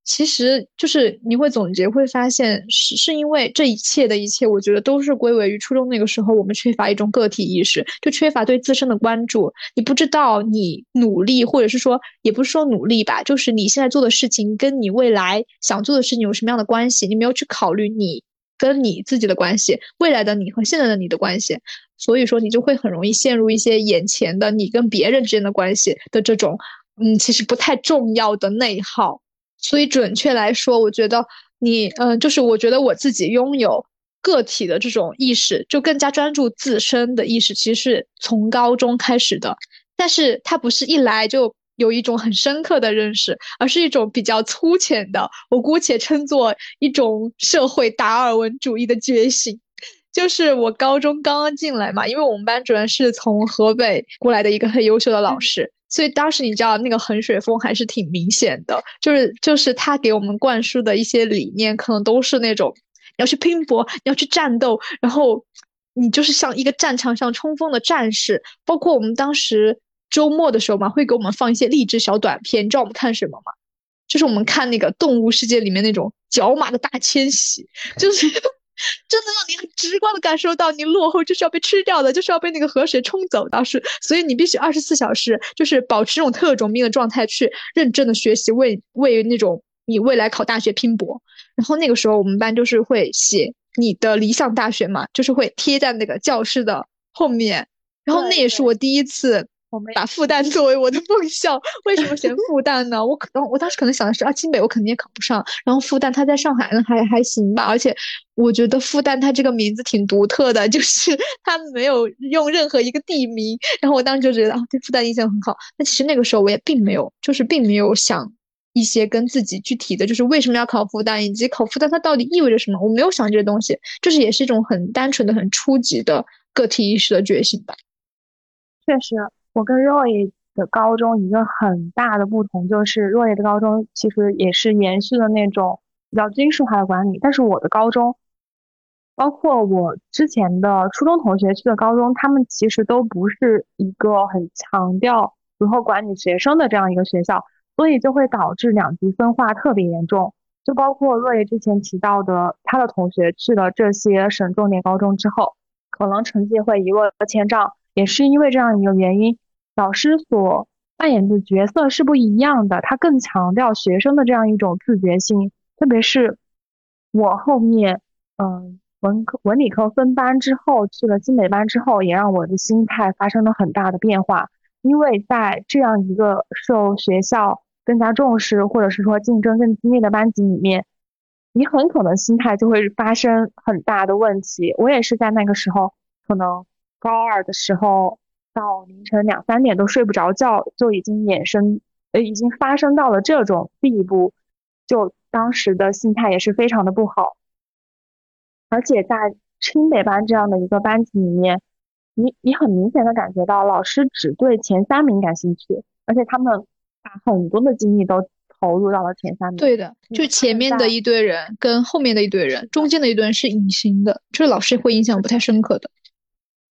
其实就是你会总结，会发现是是因为这一切的一切，我觉得都是归为于初中那个时候，我们缺乏一种个体意识，就缺乏对自身的关注。你不知道你努力，或者是说，也不是说努力吧，就是你现在做的事情跟你未来想做的事情有什么样的关系，你没有去考虑你跟你自己的关系，未来的你和现在的你的关系，所以说你就会很容易陷入一些眼前的你跟别人之间的关系的这种，嗯，其实不太重要的内耗。所以准确来说，我觉得你，嗯，就是我觉得我自己拥有个体的这种意识，就更加专注自身的意识，其实是从高中开始的。但是它不是一来就有一种很深刻的认识，而是一种比较粗浅的，我姑且称作一种社会达尔文主义的觉醒。就是我高中刚刚进来嘛，因为我们班主任是从河北过来的一个很优秀的老师。所以当时你知道那个衡水风还是挺明显的，就是就是他给我们灌输的一些理念，可能都是那种你要去拼搏，你要去战斗，然后你就是像一个战场上冲锋的战士。包括我们当时周末的时候嘛，会给我们放一些励志小短片。你知道我们看什么吗？就是我们看那个《动物世界》里面那种角马的大迁徙，就是。真的让你很直观的感受到，你落后就是要被吃掉的，就是要被那个河水冲走的，是，所以你必须二十四小时就是保持这种特种兵的状态，去认真的学习，为为那种你未来考大学拼搏。然后那个时候我们班就是会写你的理想大学嘛，就是会贴在那个教室的后面。然后那也是我第一次。把复旦作为我的梦想，为什么选复旦呢？我可能我当时可能想的是啊，清北我肯定也考不上，然后复旦它在上海呢，还还行吧。而且我觉得复旦它这个名字挺独特的，就是 它没有用任何一个地名。然后我当时就觉得啊，对复旦印象很好。那其实那个时候我也并没有，就是并没有想一些跟自己具体的就是为什么要考复旦，以及考复旦它到底意味着什么，我没有想这些东西，就是也是一种很单纯的、很初级的个体意识的觉醒吧。确实。我跟若野的高中一个很大的不同就是，若野的高中其实也是延续了那种比较军事化的管理，但是我的高中，包括我之前的初中同学去的高中，他们其实都不是一个很强调如何管理学生的这样一个学校，所以就会导致两极分化特别严重。就包括若叶之前提到的，他的同学去了这些省重点高中之后，可能成绩会一落千丈。也是因为这样一个原因，老师所扮演的角色是不一样的，他更强调学生的这样一种自觉性。特别是我后面，嗯，文科文理科分班之后，去了新北班之后，也让我的心态发生了很大的变化。因为在这样一个受学校更加重视，或者是说竞争更激烈的班级里面，你很可能心态就会发生很大的问题。我也是在那个时候，可能。高二的时候，到凌晨两三点都睡不着觉，就已经衍生，呃，已经发生到了这种地步，就当时的心态也是非常的不好。而且在清北班这样的一个班级里面，你你很明显的感觉到老师只对前三名感兴趣，而且他们把很多的精力都投入到了前三名。对的，就前面的一堆人跟后面的一堆人，中间的一堆人是隐形的，就是老师会印象不太深刻的。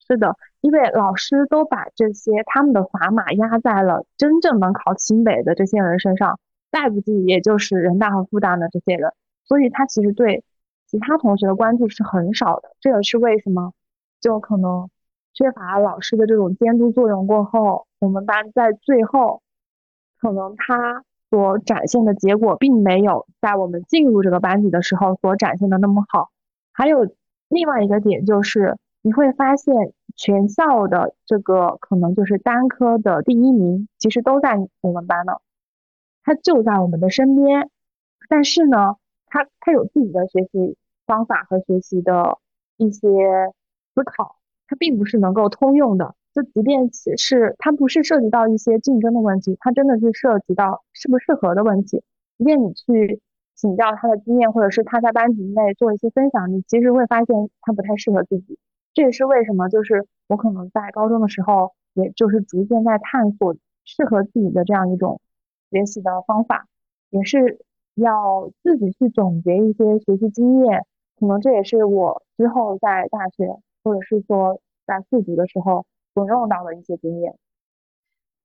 是的，因为老师都把这些他们的砝码压在了真正能考清北的这些人身上，再不济也就是人大和复旦的这些人，所以他其实对其他同学的关注是很少的。这也是为什么，就可能缺乏老师的这种监督作用过后，我们班在最后，可能他所展现的结果并没有在我们进入这个班级的时候所展现的那么好。还有另外一个点就是。你会发现，全校的这个可能就是单科的第一名，其实都在我们班呢。他就在我们的身边，但是呢，他他有自己的学习方法和学习的一些思考，他并不是能够通用的。就即便是他不是涉及到一些竞争的问题，他真的是涉及到适不适合的问题。即便你去请教他的经验，或者是他在班级内做一些分享，你其实会发现他不太适合自己。这也是为什么，就是我可能在高中的时候，也就是逐渐在探索适合自己的这样一种学习的方法，也是要自己去总结一些学习经验。可能这也是我之后在大学或者是说在复读的时候所用到的一些经验。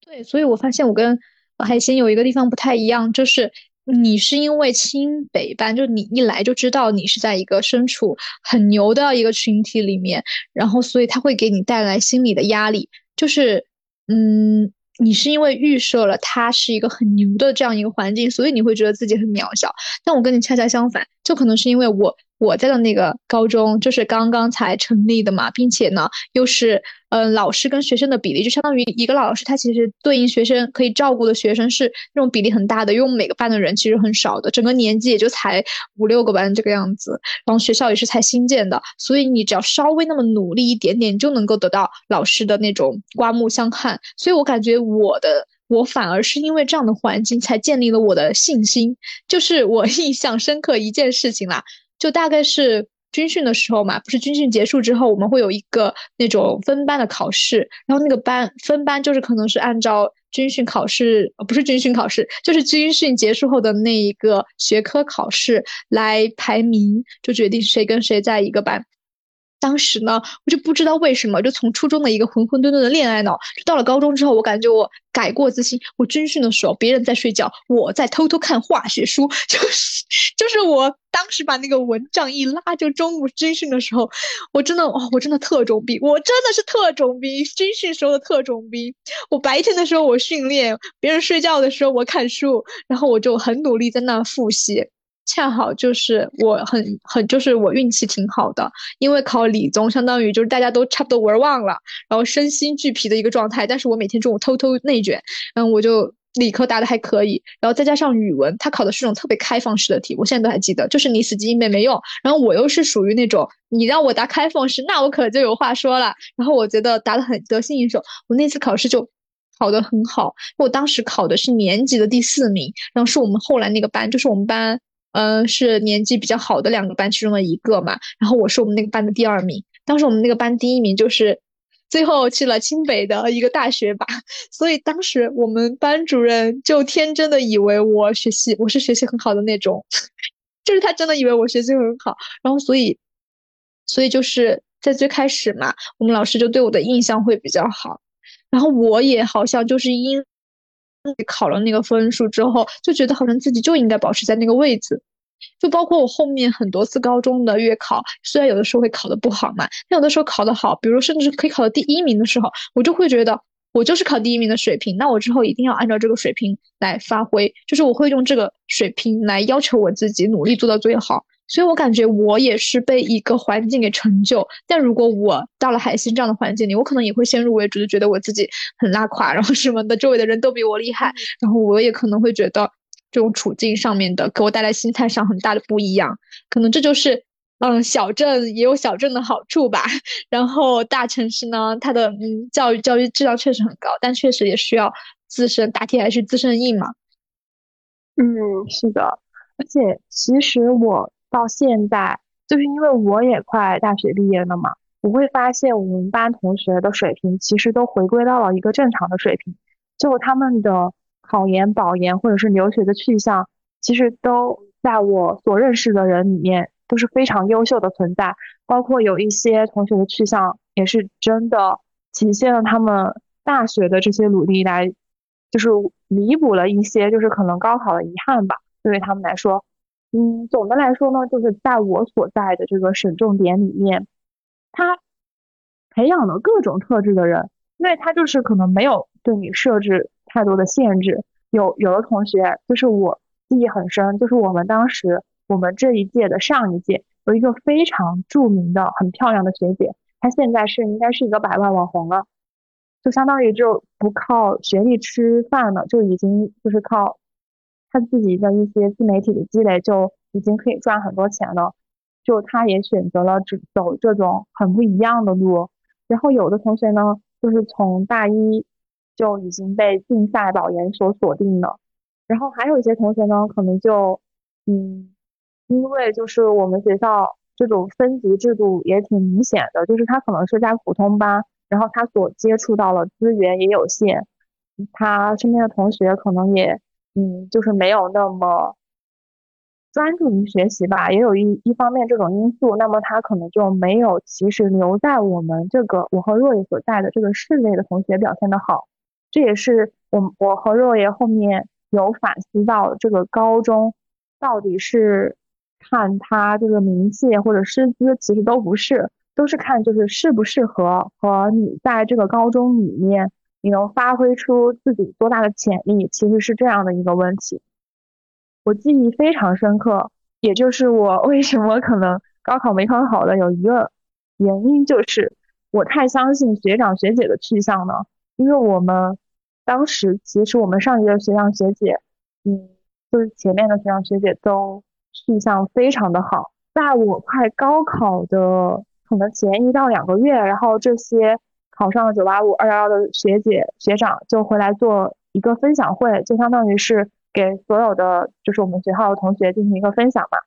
对，所以我发现我跟海星有一个地方不太一样，就是你是因为清北班，就你一来就知道你是在一个身处很牛的一个群体里面，然后所以他会给你带来心理的压力，就是嗯。你是因为预设了他是一个很牛的这样一个环境，所以你会觉得自己很渺小。但我跟你恰恰相反，就可能是因为我我在的那个高中就是刚刚才成立的嘛，并且呢又是。嗯，老师跟学生的比例就相当于一个老师，他其实对应学生可以照顾的学生是那种比例很大的，因为我们每个班的人其实很少的，整个年级也就才五六个班这个样子，然后学校也是才新建的，所以你只要稍微那么努力一点点，就能够得到老师的那种刮目相看。所以我感觉我的我反而是因为这样的环境才建立了我的信心，就是我 印象深刻一件事情啦，就大概是。军训的时候嘛，不是军训结束之后，我们会有一个那种分班的考试，然后那个班分班就是可能是按照军训考试，不是军训考试，就是军训结束后的那一个学科考试来排名，就决定谁跟谁在一个班。当时呢，我就不知道为什么，就从初中的一个浑浑沌沌的恋爱脑，就到了高中之后，我感觉我改过自新。我军训的时候，别人在睡觉，我在偷偷看化学书，就是就是我当时把那个蚊帐一拉，就中午军训的时候，我真的哇，我真的特种兵，我真的是特种兵，军训时候的特种兵。我白天的时候我训练，别人睡觉的时候我看书，然后我就很努力在那复习。恰好就是我很很就是我运气挺好的，因为考理综相当于就是大家都差不多玩忘了，然后身心俱疲的一个状态。但是我每天中午偷偷内卷，嗯，我就理科答的还可以，然后再加上语文，他考的是那种特别开放式的题，我现在都还记得，就是你死记硬背没用。然后我又是属于那种你让我答开放式，那我可就有话说了。然后我觉得答的很得心应手，我那次考试就考得很好。我当时考的是年级的第四名，然后是我们后来那个班，就是我们班。嗯，是年级比较好的两个班其中的一个嘛。然后我是我们那个班的第二名，当时我们那个班第一名就是最后去了清北的一个大学吧。所以当时我们班主任就天真的以为我学习我是学习很好的那种，就是他真的以为我学习很好。然后所以，所以就是在最开始嘛，我们老师就对我的印象会比较好。然后我也好像就是因。自己考了那个分数之后，就觉得好像自己就应该保持在那个位置，就包括我后面很多次高中的月考，虽然有的时候会考得不好嘛，但有的时候考得好，比如甚至可以考到第一名的时候，我就会觉得我就是考第一名的水平，那我之后一定要按照这个水平来发挥，就是我会用这个水平来要求我自己，努力做到最好。所以我感觉我也是被一个环境给成就，但如果我到了海星这样的环境里，我可能也会先入为主，就觉得我自己很拉垮，然后什么的，周围的人都比我厉害，然后我也可能会觉得这种处境上面的给我带来心态上很大的不一样，可能这就是嗯小镇也有小镇的好处吧，然后大城市呢，它的嗯教育教育质量确实很高，但确实也需要自身打铁还是自身硬嘛。嗯，是的，而且其实我。到现在，就是因为我也快大学毕业了嘛，我会发现我们班同学的水平其实都回归到了一个正常的水平，就他们的考研、保研或者是留学的去向，其实都在我所认识的人里面都是非常优秀的存在，包括有一些同学的去向也是真的体现了他们大学的这些努力来，就是弥补了一些就是可能高考的遗憾吧，对于他们来说。嗯，总的来说呢，就是在我所在的这个省重点里面，他培养了各种特质的人，因为他就是可能没有对你设置太多的限制。有有的同学就是我记忆很深，就是我们当时我们这一届的上一届有一个非常著名的、很漂亮的学姐，她现在是应该是一个百万网红了，就相当于就不靠学历吃饭了，就已经就是靠。他自己的一些自媒体的积累就已经可以赚很多钱了，就他也选择了只走这种很不一样的路。然后有的同学呢，就是从大一就已经被竞赛保研所锁定了。然后还有一些同学呢，可能就嗯，因为就是我们学校这种分级制度也挺明显的，就是他可能是在普通班，然后他所接触到的资源也有限，他身边的同学可能也。嗯，就是没有那么专注于学习吧，也有一一方面这种因素，那么他可能就没有其实留在我们这个我和若野所在的这个室内的同学表现的好，这也是我我和若野后面有反思到这个高中到底是看他这个名气或者师资，其实都不是，都是看就是适不适合和你在这个高中里面你能发挥出自己多大的潜力，其实是这样的一个问题。我记忆非常深刻，也就是我为什么可能高考没考好的有一个原因，就是我太相信学长学姐的去向了，因为我们。当时其实我们上一届学长学姐，嗯，就是前面的学长学姐都去向非常的好。在我快高考的可能前一到两个月，然后这些考上了九八五、二幺幺的学姐学长就回来做一个分享会，就相当于是给所有的就是我们学校的同学进行一个分享嘛。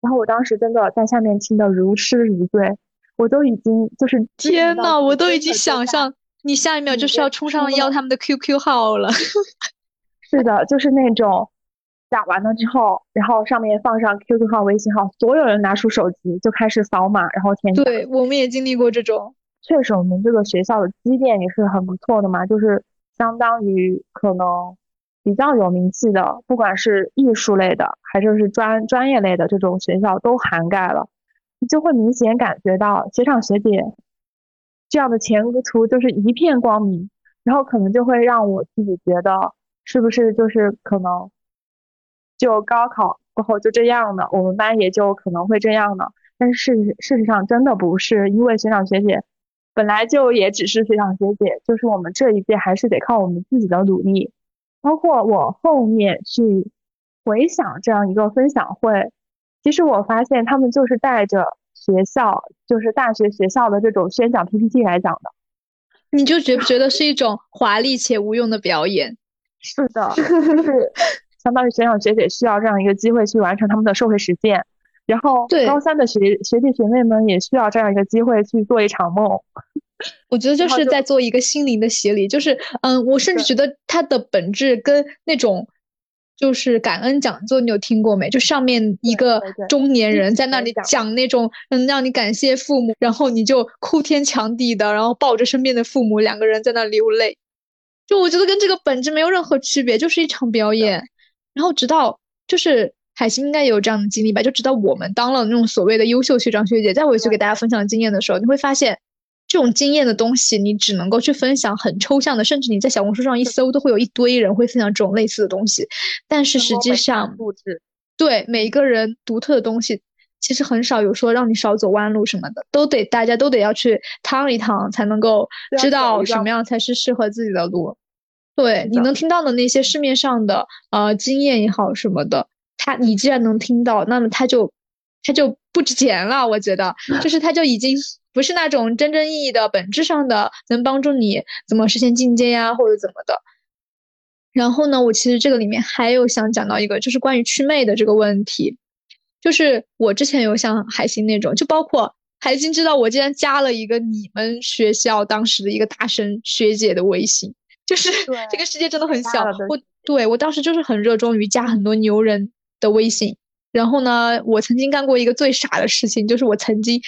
然后我当时真的在下面听得如痴如醉，我都已经就是天呐，我都已经想象。你下一秒就是要冲上要他们的 QQ 号了，是的，就是那种打完了之后，然后上面放上 QQ 号、微信号，所有人拿出手机就开始扫码，然后填。对，我们也经历过这种。确实，我们这个学校的积淀也是很不错的嘛，就是相当于可能比较有名气的，不管是艺术类的还是是专专业类的这种学校都涵盖了，你就会明显感觉到学长学姐。这样的前途就是一片光明，然后可能就会让我自己觉得，是不是就是可能，就高考过后就这样的，我们班也就可能会这样的。但是事实事实上真的不是，因为学长学姐本来就也只是学长学姐，就是我们这一届还是得靠我们自己的努力。包括我后面去回想这样一个分享会，其实我发现他们就是带着。学校就是大学学校的这种宣讲 PPT 来讲的，你就觉不觉得是一种华丽且无用的表演？是的，就是相当于学长学姐需要这样一个机会去完成他们的社会实践，然后高三的学学弟学妹们也需要这样一个机会去做一场梦。我觉得就是在做一个心灵的洗礼，就是嗯，我甚至觉得它的本质跟那种。就是感恩讲座，你有听过没？就上面一个中年人在那里讲那种，嗯，让你感谢父母，然后你就哭天抢地的，然后抱着身边的父母，两个人在那流泪。就我觉得跟这个本质没有任何区别，就是一场表演。然后直到就是海星应该也有这样的经历吧，就直到我们当了那种所谓的优秀学长学姐，再回去给大家分享经验的时候，你会发现。这种经验的东西，你只能够去分享很抽象的，甚至你在小红书上一搜，都会有一堆人会分享这种类似的东西。但是实际上，对每一个人独特的东西，其实很少有说让你少走弯路什么的，都得大家都得要去趟一趟，才能够知道什么样才是适合自己的路。对，你能听到的那些市面上的呃经验也好什么的，他你既然能听到，那么他就他就不值钱了。我觉得，就是他就已经。不是那种真正意义的本质上的能帮助你怎么实现进阶呀，或者怎么的。然后呢，我其实这个里面还有想讲到一个，就是关于祛魅的这个问题。就是我之前有像海星那种，就包括海星知道我竟然加了一个你们学校当时的一个大神学姐的微信，就是这个世界真的很小。我对我当时就是很热衷于加很多牛人的微信。然后呢，我曾经干过一个最傻的事情，就是我曾经。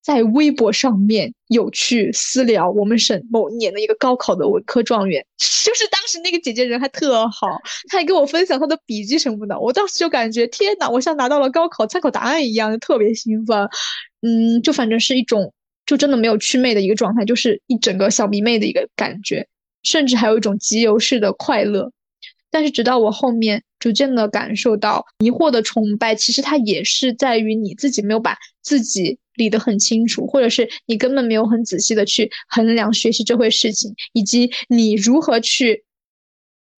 在微博上面有去私聊我们省某年的一个高考的文科状元，就是当时那个姐姐人还特好，她还跟我分享她的笔记什么的，我当时就感觉天呐，我像拿到了高考参考答案一样，特别兴奋。嗯，就反正是一种就真的没有祛魅的一个状态，就是一整个小迷妹的一个感觉，甚至还有一种集邮式的快乐。但是直到我后面逐渐的感受到迷惑的崇拜，其实它也是在于你自己没有把自己。理得很清楚，或者是你根本没有很仔细的去衡量学习这回事情，以及你如何去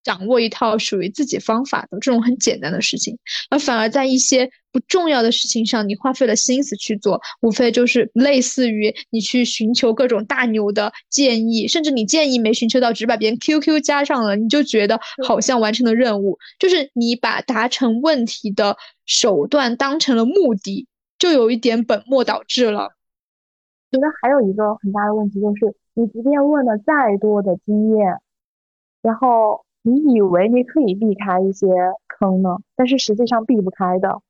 掌握一套属于自己方法的这种很简单的事情，而反而在一些不重要的事情上，你花费了心思去做，无非就是类似于你去寻求各种大牛的建议，甚至你建议没寻求到，只把别人 QQ 加上了，你就觉得好像完成了任务，就是你把达成问题的手段当成了目的。就有一点本末倒置了。觉得还有一个很大的问题就是，你即便问了再多的经验，然后你以为你可以避开一些坑呢，但是实际上避不开的。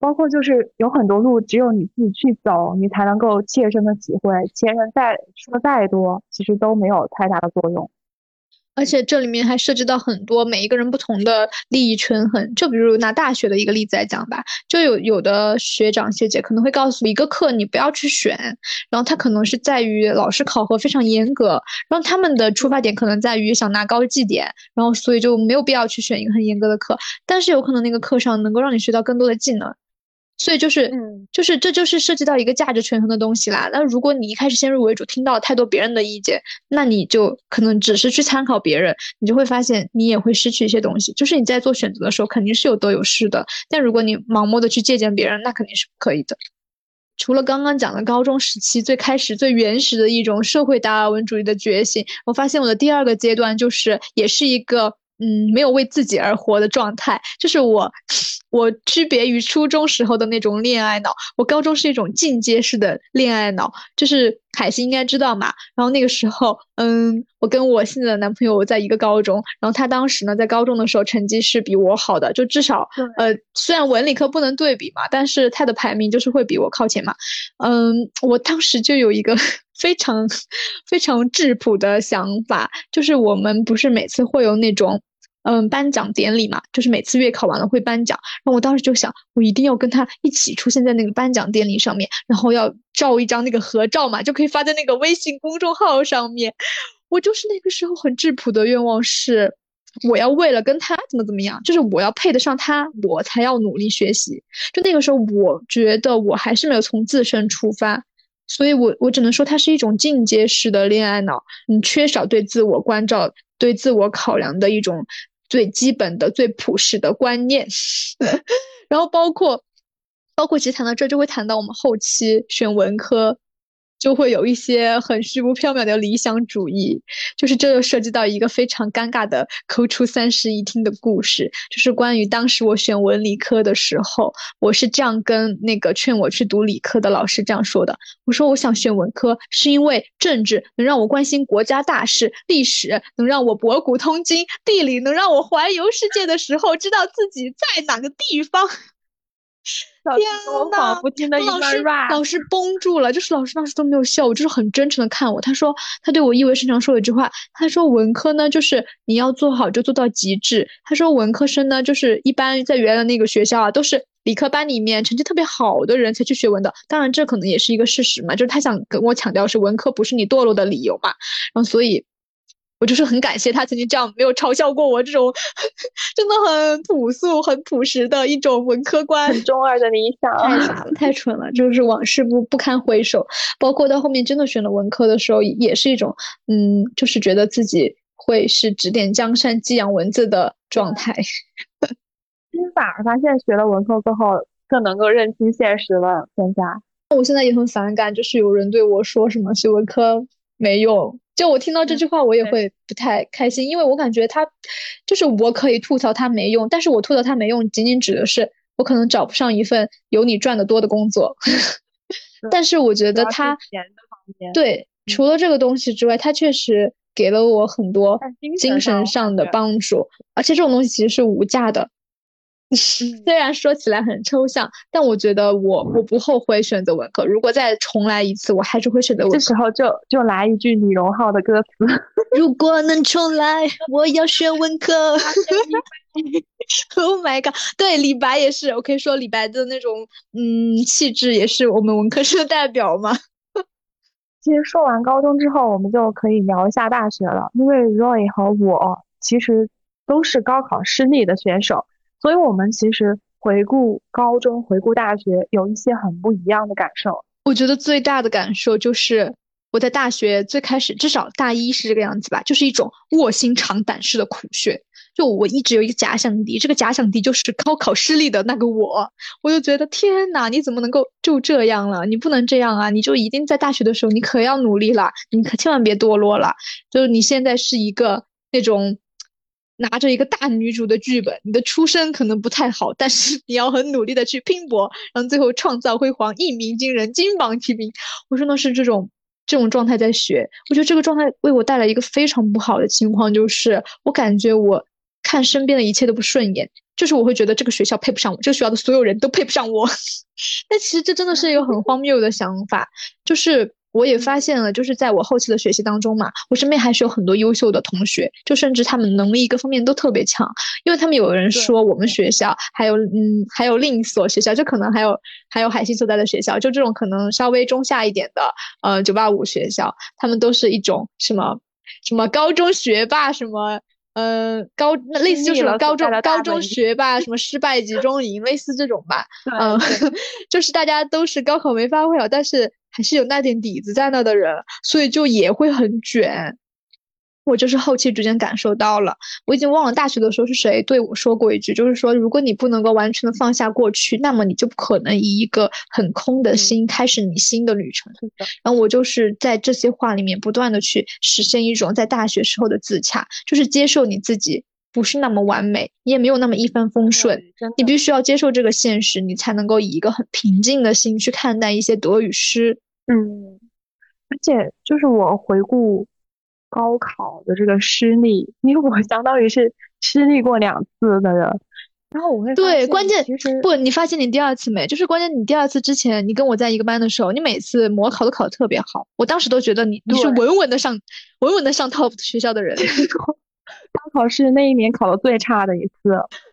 包括就是有很多路只有你自己去走，你才能够切身的体会，前人再说再多，其实都没有太大的作用。而且这里面还涉及到很多每一个人不同的利益权衡。就比如拿大学的一个例子来讲吧，就有有的学长学姐可能会告诉一个课你不要去选，然后他可能是在于老师考核非常严格，然后他们的出发点可能在于想拿高绩点，然后所以就没有必要去选一个很严格的课，但是有可能那个课上能够让你学到更多的技能。所以就是，嗯，就是这就是涉及到一个价值权衡的东西啦。那如果你一开始先入为主，听到太多别人的意见，那你就可能只是去参考别人，你就会发现你也会失去一些东西。就是你在做选择的时候，肯定是有得有失的。但如果你盲目的去借鉴别人，那肯定是不可以的。除了刚刚讲的高中时期最开始最原始的一种社会达尔文主义的觉醒，我发现我的第二个阶段就是也是一个。嗯，没有为自己而活的状态，就是我，我区别于初中时候的那种恋爱脑，我高中是一种进阶式的恋爱脑，就是海星应该知道嘛。然后那个时候，嗯，我跟我现在的男朋友在一个高中，然后他当时呢在高中的时候成绩是比我好的，就至少，呃，虽然文理科不能对比嘛，但是他的排名就是会比我靠前嘛。嗯，我当时就有一个。非常非常质朴的想法，就是我们不是每次会有那种嗯颁奖典礼嘛，就是每次月考完了会颁奖。然后我当时就想，我一定要跟他一起出现在那个颁奖典礼上面，然后要照一张那个合照嘛，就可以发在那个微信公众号上面。我就是那个时候很质朴的愿望是，我要为了跟他怎么怎么样，就是我要配得上他，我才要努力学习。就那个时候，我觉得我还是没有从自身出发。所以，我我只能说，它是一种进阶式的恋爱脑，你缺少对自我关照、对自我考量的一种最基本的、最朴实的观念。然后，包括，包括，其实谈到这，就会谈到我们后期选文科。就会有一些很虚无缥缈的理想主义，就是这又涉及到一个非常尴尬的抠出三室一厅的故事，就是关于当时我选文理科的时候，我是这样跟那个劝我去读理科的老师这样说的：我说我想选文科，是因为政治能让我关心国家大事，历史能让我博古通今，地理能让我环游世界的时候知道自己在哪个地方。天呐！老师老师绷住了，就是老师当时都没有笑，我就是很真诚的看我。他说，他对我意味深长说了一句话，他说文科呢，就是你要做好就做到极致。他说文科生呢，就是一般在原来那个学校啊，都是理科班里面成绩特别好的人才去学文的。当然，这可能也是一个事实嘛，就是他想跟我强调是文科不是你堕落的理由嘛。然后所以。我就是很感谢他曾经这样没有嘲笑过我这种真的很朴素、很朴实的一种文科观，很中二的理想，太傻了，太蠢了，就是往事不不堪回首。包括到后面真的选了文科的时候，也是一种嗯，就是觉得自己会是指点江山、激扬文字的状态。其实反而发现学了文科过后，更能够认清现实了。现在，我现在也很反感，就是有人对我说什么学文科没用。就我听到这句话，我也会不太开心，因为我感觉他，就是我可以吐槽他没用，但是我吐槽他没用，仅仅指的是我可能找不上一份有你赚的多的工作。但是我觉得他，对，除了这个东西之外，他确实给了我很多精神上的帮助，而且这种东西其实是无价的。虽然说起来很抽象，但我觉得我我不后悔选择文科。如果再重来一次，我还是会选择文科。这时候就就来一句李荣浩的歌词：如果能重来，我要选文科。Oh my god！对，李白也是。我可以说李白的那种嗯气质，也是我们文科生的代表嘛？其实说完高中之后，我们就可以聊一下大学了。因为 Roy 和我其实都是高考失利的选手。所以，我们其实回顾高中、回顾大学，有一些很不一样的感受。我觉得最大的感受就是，我在大学最开始，至少大一是这个样子吧，就是一种卧薪尝胆式的苦学。就我一直有一个假想敌，这个假想敌就是高考失利的那个我。我就觉得，天哪，你怎么能够就这样了？你不能这样啊！你就一定在大学的时候，你可要努力了，你可千万别堕落了。就是你现在是一个那种。拿着一个大女主的剧本，你的出身可能不太好，但是你要很努力的去拼搏，然后最后创造辉煌，一鸣惊人，金榜题名。我真的是这种这种状态在学，我觉得这个状态为我带来一个非常不好的情况，就是我感觉我看身边的一切都不顺眼，就是我会觉得这个学校配不上我，这个学校的所有人都配不上我。但其实这真的是一个很荒谬的想法，就是我也发现了，就是在我后期的学习当中嘛，我身边还是有很多优秀的同学，就甚至他们能力各方面都特别强，因为他们有人说我们学校还有嗯还有另一所学校，就可能还有还有海星所在的学校，就这种可能稍微中下一点的呃九八五学校，他们都是一种什么什么高中学霸什么。嗯，高那类似就是高中高中学霸，什么失败集中营，类似这种吧。嗯，就是大家都是高考没发挥好，但是还是有那点底子在那的人，所以就也会很卷。我就是后期逐渐感受到了，我已经忘了大学的时候是谁对我说过一句，就是说，如果你不能够完全的放下过去，那么你就不可能以一个很空的心开始你新的旅程。然后我就是在这些话里面不断的去实现一种在大学时候的自洽，就是接受你自己不是那么完美，你也没有那么一帆风顺，你必须要接受这个现实，你才能够以一个很平静的心去看待一些得与失。嗯，而且就是我回顾。高考的这个失利，因为我相当于是失利过两次的人，然后我会对关键不，你发现你第二次没？就是关键你第二次之前，你跟我在一个班的时候，你每次模考都考得特别好，我当时都觉得你你是稳稳的上稳稳的上 top 学校的人。高考是那一年考的最差的一次。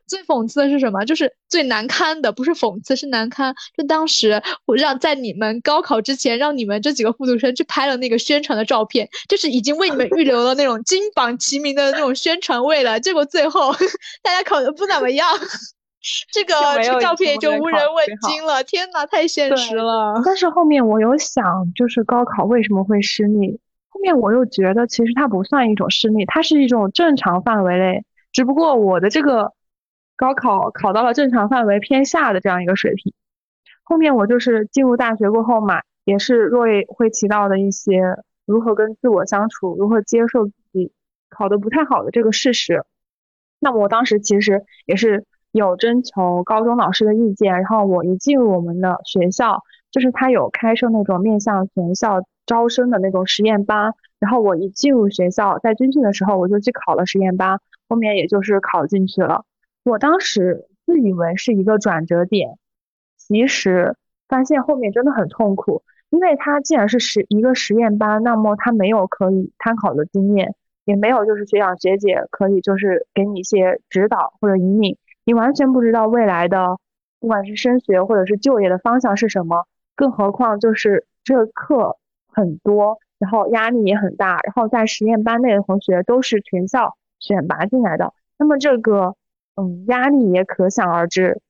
最讽刺的是什么？就是最难堪的，不是讽刺，是难堪。就当时我让在你们高考之前，让你们这几个复读生去拍了那个宣传的照片，就是已经为你们预留了那种金榜题名的那种宣传位了。结果最后 大家考的不怎么样，这个这个照片也就无人问津了。天呐，太现实了。但是后面我有想，就是高考为什么会失利？后面我又觉得，其实它不算一种失利，它是一种正常范围内，只不过我的这个。高考考到了正常范围偏下的这样一个水平，后面我就是进入大学过后嘛，也是若瑞会提到的一些如何跟自我相处，如何接受自己考得不太好的这个事实。那么我当时其实也是有征求高中老师的意见，然后我一进入我们的学校，就是他有开设那种面向全校招生的那种实验班，然后我一进入学校，在军训的时候我就去考了实验班，后面也就是考进去了。我当时自以为是一个转折点，其实发现后面真的很痛苦，因为他既然是实一个实验班，那么他没有可以参考的经验，也没有就是学长学姐可以就是给你一些指导或者引领，你完全不知道未来的不管是升学或者是就业的方向是什么，更何况就是这课很多，然后压力也很大，然后在实验班内的同学都是全校选拔进来的，那么这个。嗯，压力也可想而知，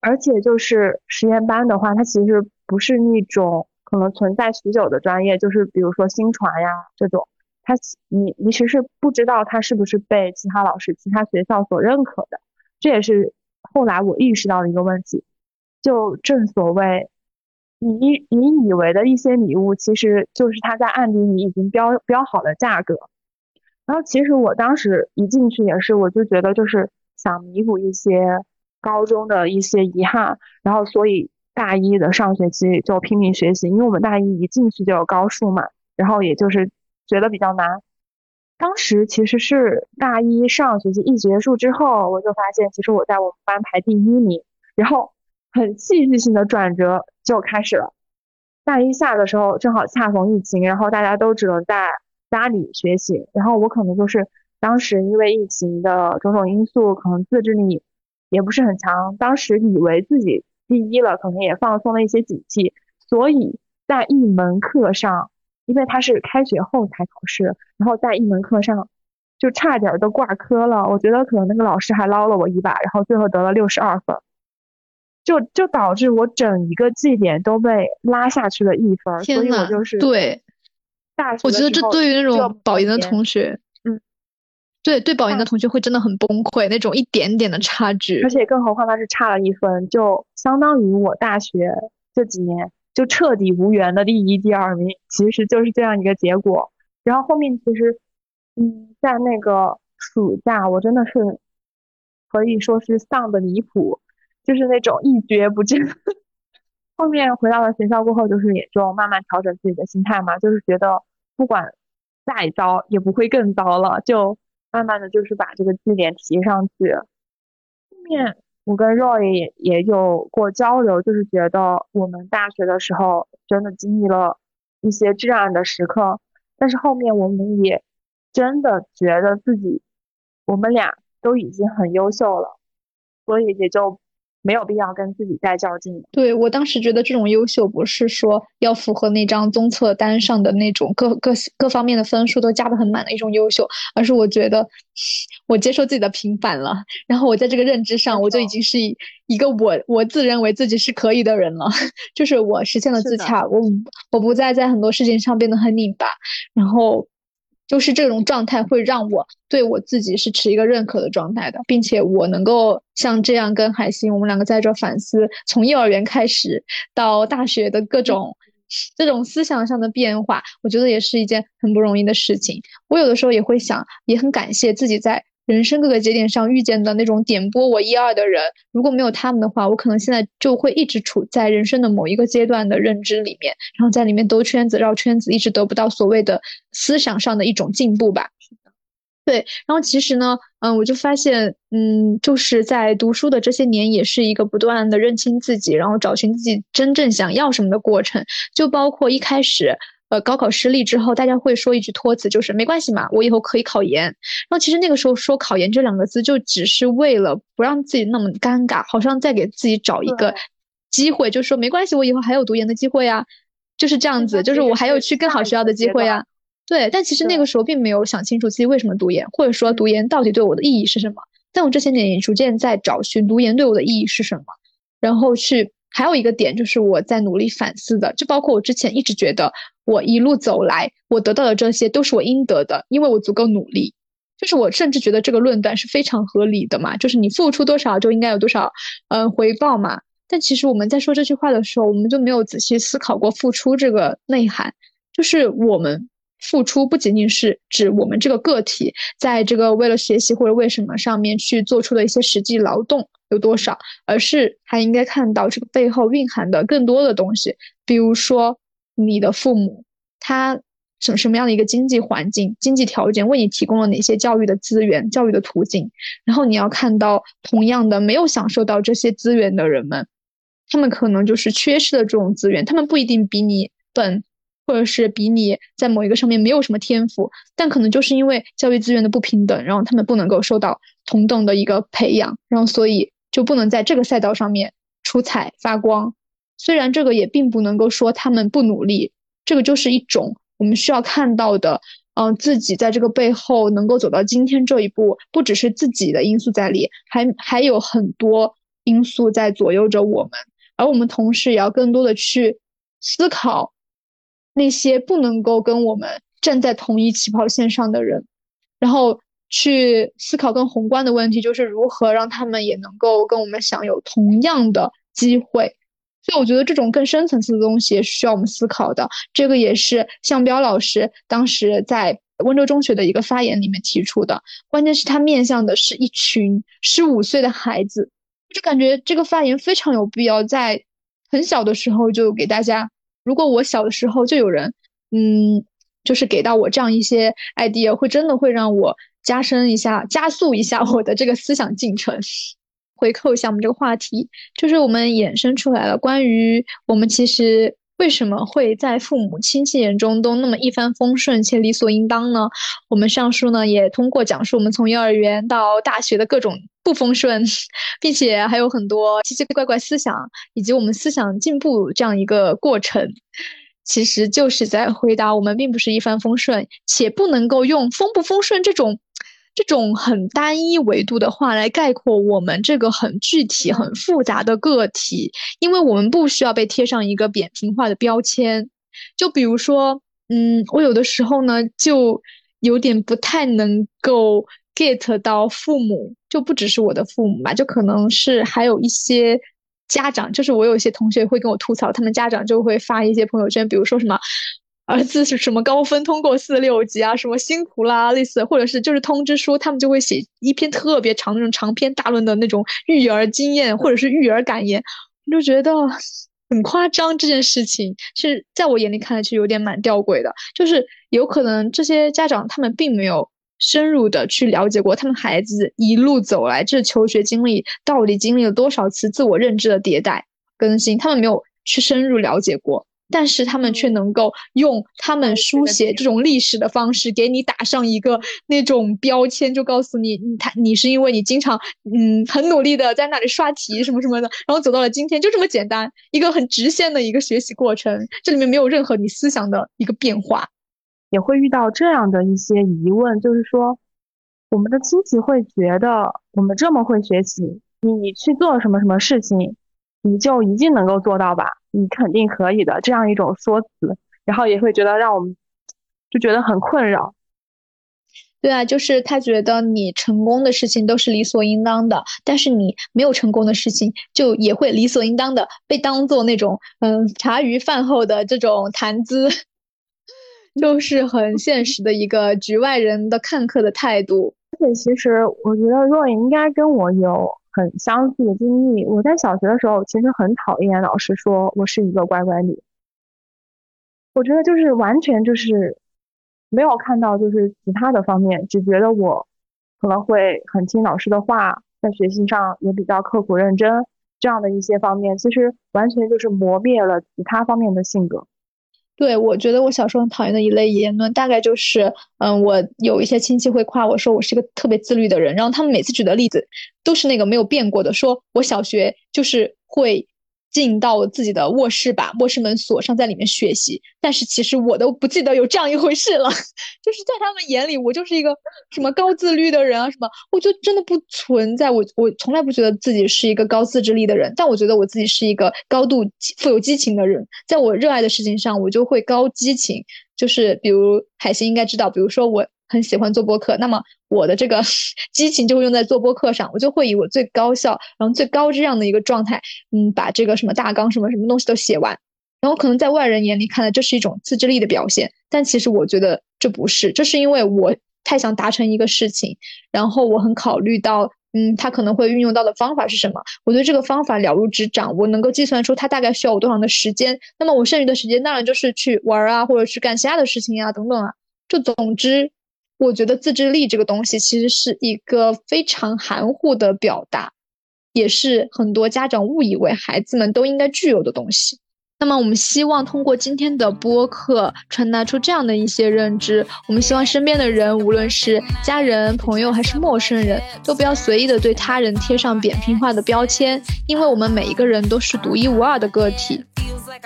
而且就是实验班的话，它其实不是那种可能存在许久的专业，就是比如说新传呀这种，它你你其实不知道它是不是被其他老师、其他学校所认可的，这也是后来我意识到的一个问题。就正所谓，你你以为的一些礼物，其实就是他在暗地里已经标标好了价格。然后其实我当时一进去也是，我就觉得就是。想弥补一些高中的一些遗憾，然后所以大一的上学期就拼命学习，因为我们大一一进去就有高数嘛，然后也就是觉得比较难。当时其实是大一上学期一结束之后，我就发现其实我在我们班排第一名，然后很戏剧性的转折就开始了。大一下的时候正好恰逢疫情，然后大家都只能在家里学习，然后我可能就是。当时因为疫情的种种因素，可能自制力也不是很强。当时以为自己第一了，可能也放松了一些警惕，所以在一门课上，因为他是开学后才考试，然后在一门课上就差点都挂科了。我觉得可能那个老师还捞了我一把，然后最后得了六十二分，就就导致我整一个绩点都被拉下去了一分。所以我就是对，大我觉得这对于那种保研的同学。嗯对对，保研的同学会真的很崩溃，那种一点点的差距，而且更何况他是差了一分，就相当于我大学这几年就彻底无缘的第一、第二名，其实就是这样一个结果。然后后面其实，嗯，在那个暑假，我真的是可以说是丧的离谱，就是那种一蹶不振。后面回到了学校过后，就是也就慢慢调整自己的心态嘛，就是觉得不管再糟也不会更糟了，就。慢慢的就是把这个绩点提上去。后面我跟 Roy 也也有过交流，就是觉得我们大学的时候真的经历了一些至暗的时刻，但是后面我们也真的觉得自己，我们俩都已经很优秀了，所以也就。没有必要跟自己再较劲。对我当时觉得这种优秀不是说要符合那张综测单上的那种各各各方面的分数都加的很满的一种优秀，而是我觉得我接受自己的平凡了，然后我在这个认知上我就已经是一个我我自认为自己是可以的人了，就是我实现了自洽，我我不再在很多事情上变得很拧巴，然后。就是这种状态会让我对我自己是持一个认可的状态的，并且我能够像这样跟海星，我们两个在这反思，从幼儿园开始到大学的各种这种思想上的变化，我觉得也是一件很不容易的事情。我有的时候也会想，也很感谢自己在。人生各个节点上遇见的那种点拨我一二的人，如果没有他们的话，我可能现在就会一直处在人生的某一个阶段的认知里面，然后在里面兜圈子、绕圈子，一直得不到所谓的思想上的一种进步吧。对，然后其实呢，嗯，我就发现，嗯，就是在读书的这些年，也是一个不断的认清自己，然后找寻自己真正想要什么的过程，就包括一开始。呃，高考失利之后，大家会说一句托词，就是没关系嘛，我以后可以考研。然后其实那个时候说考研这两个字，就只是为了不让自己那么尴尬，好像在给自己找一个机会，就说没关系，我以后还有读研的机会啊，就是这样子，就是我还有去更好学校的机会啊。对，但其实那个时候并没有想清楚自己为什么读研，或者说读研到底对我的意义是什么。但我这些年也逐渐在找寻读研对我的意义是什么，然后去。还有一个点就是我在努力反思的，就包括我之前一直觉得我一路走来，我得到的这些都是我应得的，因为我足够努力。就是我甚至觉得这个论断是非常合理的嘛，就是你付出多少就应该有多少，嗯，回报嘛。但其实我们在说这句话的时候，我们就没有仔细思考过付出这个内涵，就是我们。付出不仅仅是指我们这个个体在这个为了学习或者为什么上面去做出的一些实际劳动有多少，而是还应该看到这个背后蕴含的更多的东西。比如说，你的父母他什什么样的一个经济环境、经济条件，为你提供了哪些教育的资源、教育的途径。然后你要看到，同样的没有享受到这些资源的人们，他们可能就是缺失的这种资源，他们不一定比你笨。或者是比你在某一个上面没有什么天赋，但可能就是因为教育资源的不平等，然后他们不能够受到同等的一个培养，然后所以就不能在这个赛道上面出彩发光。虽然这个也并不能够说他们不努力，这个就是一种我们需要看到的，嗯，自己在这个背后能够走到今天这一步，不只是自己的因素在里，还还有很多因素在左右着我们，而我们同时也要更多的去思考。那些不能够跟我们站在同一起跑线上的人，然后去思考更宏观的问题，就是如何让他们也能够跟我们享有同样的机会。所以我觉得这种更深层次的东西需要我们思考的。这个也是向彪老师当时在温州中学的一个发言里面提出的。关键是他面向的是一群十五岁的孩子，就感觉这个发言非常有必要，在很小的时候就给大家。如果我小的时候就有人，嗯，就是给到我这样一些 idea，会真的会让我加深一下、加速一下我的这个思想进程。回扣一下我们这个话题，就是我们衍生出来了关于我们其实为什么会在父母亲戚眼中都那么一帆风顺且理所应当呢？我们上述呢也通过讲述我们从幼儿园到大学的各种。不丰顺，并且还有很多奇奇怪怪思想，以及我们思想进步这样一个过程，其实就是在回答我们并不是一帆风顺，且不能够用丰不丰顺这种这种很单一维度的话来概括我们这个很具体、很复杂的个体，因为我们不需要被贴上一个扁平化的标签。就比如说，嗯，我有的时候呢，就有点不太能够。get 到父母就不只是我的父母吧，就可能是还有一些家长，就是我有一些同学会跟我吐槽，他们家长就会发一些朋友圈，比如说什么儿子是什么高分通过四六级啊，什么辛苦啦，类似，或者是就是通知书，他们就会写一篇特别长那种长篇大论的那种育儿经验或者是育儿感言，我就觉得很夸张。这件事情是在我眼里看来是有点蛮吊诡的，就是有可能这些家长他们并没有。深入的去了解过他们孩子一路走来这求学经历到底经历了多少次自我认知的迭代更新，他们没有去深入了解过，但是他们却能够用他们书写这种历史的方式，给你打上一个那种标签，就告诉你，他你是因为你经常嗯很努力的在那里刷题什么什么的，然后走到了今天，就这么简单，一个很直线的一个学习过程，这里面没有任何你思想的一个变化，也会遇到这样的一些疑问，就是说，我们的亲戚会觉得我们这么会学习，你去做什么什么事情，你就一定能够做到吧？你肯定可以的，这样一种说辞，然后也会觉得让我们就觉得很困扰。对啊，就是他觉得你成功的事情都是理所应当的，但是你没有成功的事情就也会理所应当的被当做那种嗯茶余饭后的这种谈资，就是很现实的一个局外人的看客的态度。而且其实我觉得若隐应该跟我有。很相似的经历。我在小学的时候，其实很讨厌老师说我是一个乖乖女。我觉得就是完全就是没有看到就是其他的方面，只觉得我可能会很听老师的话，在学习上也比较刻苦认真，这样的一些方面，其实完全就是磨灭了其他方面的性格。对，我觉得我小时候很讨厌的一类言论，大概就是，嗯，我有一些亲戚会夸我说我是一个特别自律的人，然后他们每次举的例子都是那个没有变过的，说我小学就是会。进到自己的卧室，把卧室门锁上，在里面学习。但是其实我都不记得有这样一回事了。就是在他们眼里，我就是一个什么高自律的人啊，什么，我就真的不存在。我我从来不觉得自己是一个高自制力的人，但我觉得我自己是一个高度富有激情的人。在我热爱的事情上，我就会高激情。就是比如海星应该知道，比如说我。很喜欢做播客，那么我的这个 激情就会用在做播客上，我就会以我最高效，然后最高质量的一个状态，嗯，把这个什么大纲、什么什么东西都写完。然后可能在外人眼里看来这是一种自制力的表现，但其实我觉得这不是，这是因为我太想达成一个事情，然后我很考虑到，嗯，他可能会运用到的方法是什么，我对这个方法了如指掌，我能够计算出他大概需要我多长的时间，那么我剩余的时间当然就是去玩啊，或者去干其他的事情呀，等等啊，就总之。我觉得自制力这个东西其实是一个非常含糊的表达，也是很多家长误以为孩子们都应该具有的东西。那么，我们希望通过今天的播客传达出这样的一些认知：我们希望身边的人，无论是家人、朋友还是陌生人，都不要随意的对他人贴上扁平化的标签，因为我们每一个人都是独一无二的个体。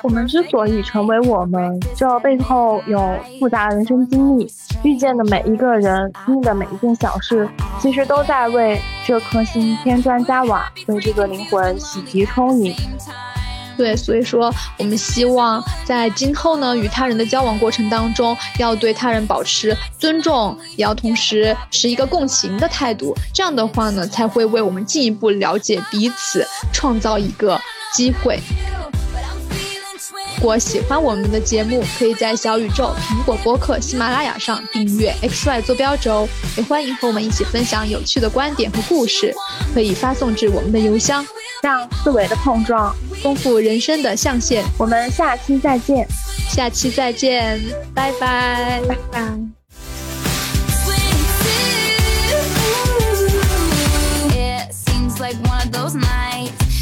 我们之所以成为我们，这背后有复杂人生经历，遇见的每一个人，经历的每一件小事，其实都在为这颗心添砖加瓦，为这个灵魂洗涤充盈。对，所以说我们希望在今后呢，与他人的交往过程当中，要对他人保持尊重，也要同时持一个共情的态度。这样的话呢，才会为我们进一步了解彼此创造一个机会。如果喜欢我们的节目，可以在小宇宙、苹果播客、喜马拉雅上订阅 XY 坐标轴，也欢迎和我们一起分享有趣的观点和故事，可以发送至我们的邮箱。让思维的碰撞丰富人生的象限。我们下期再见，下期再见，拜拜，拜拜。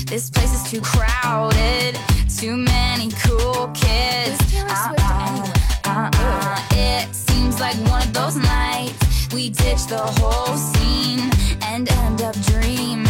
This place is too crowded, too many seems like one of those nights. We ditch the whole scene and end up dreaming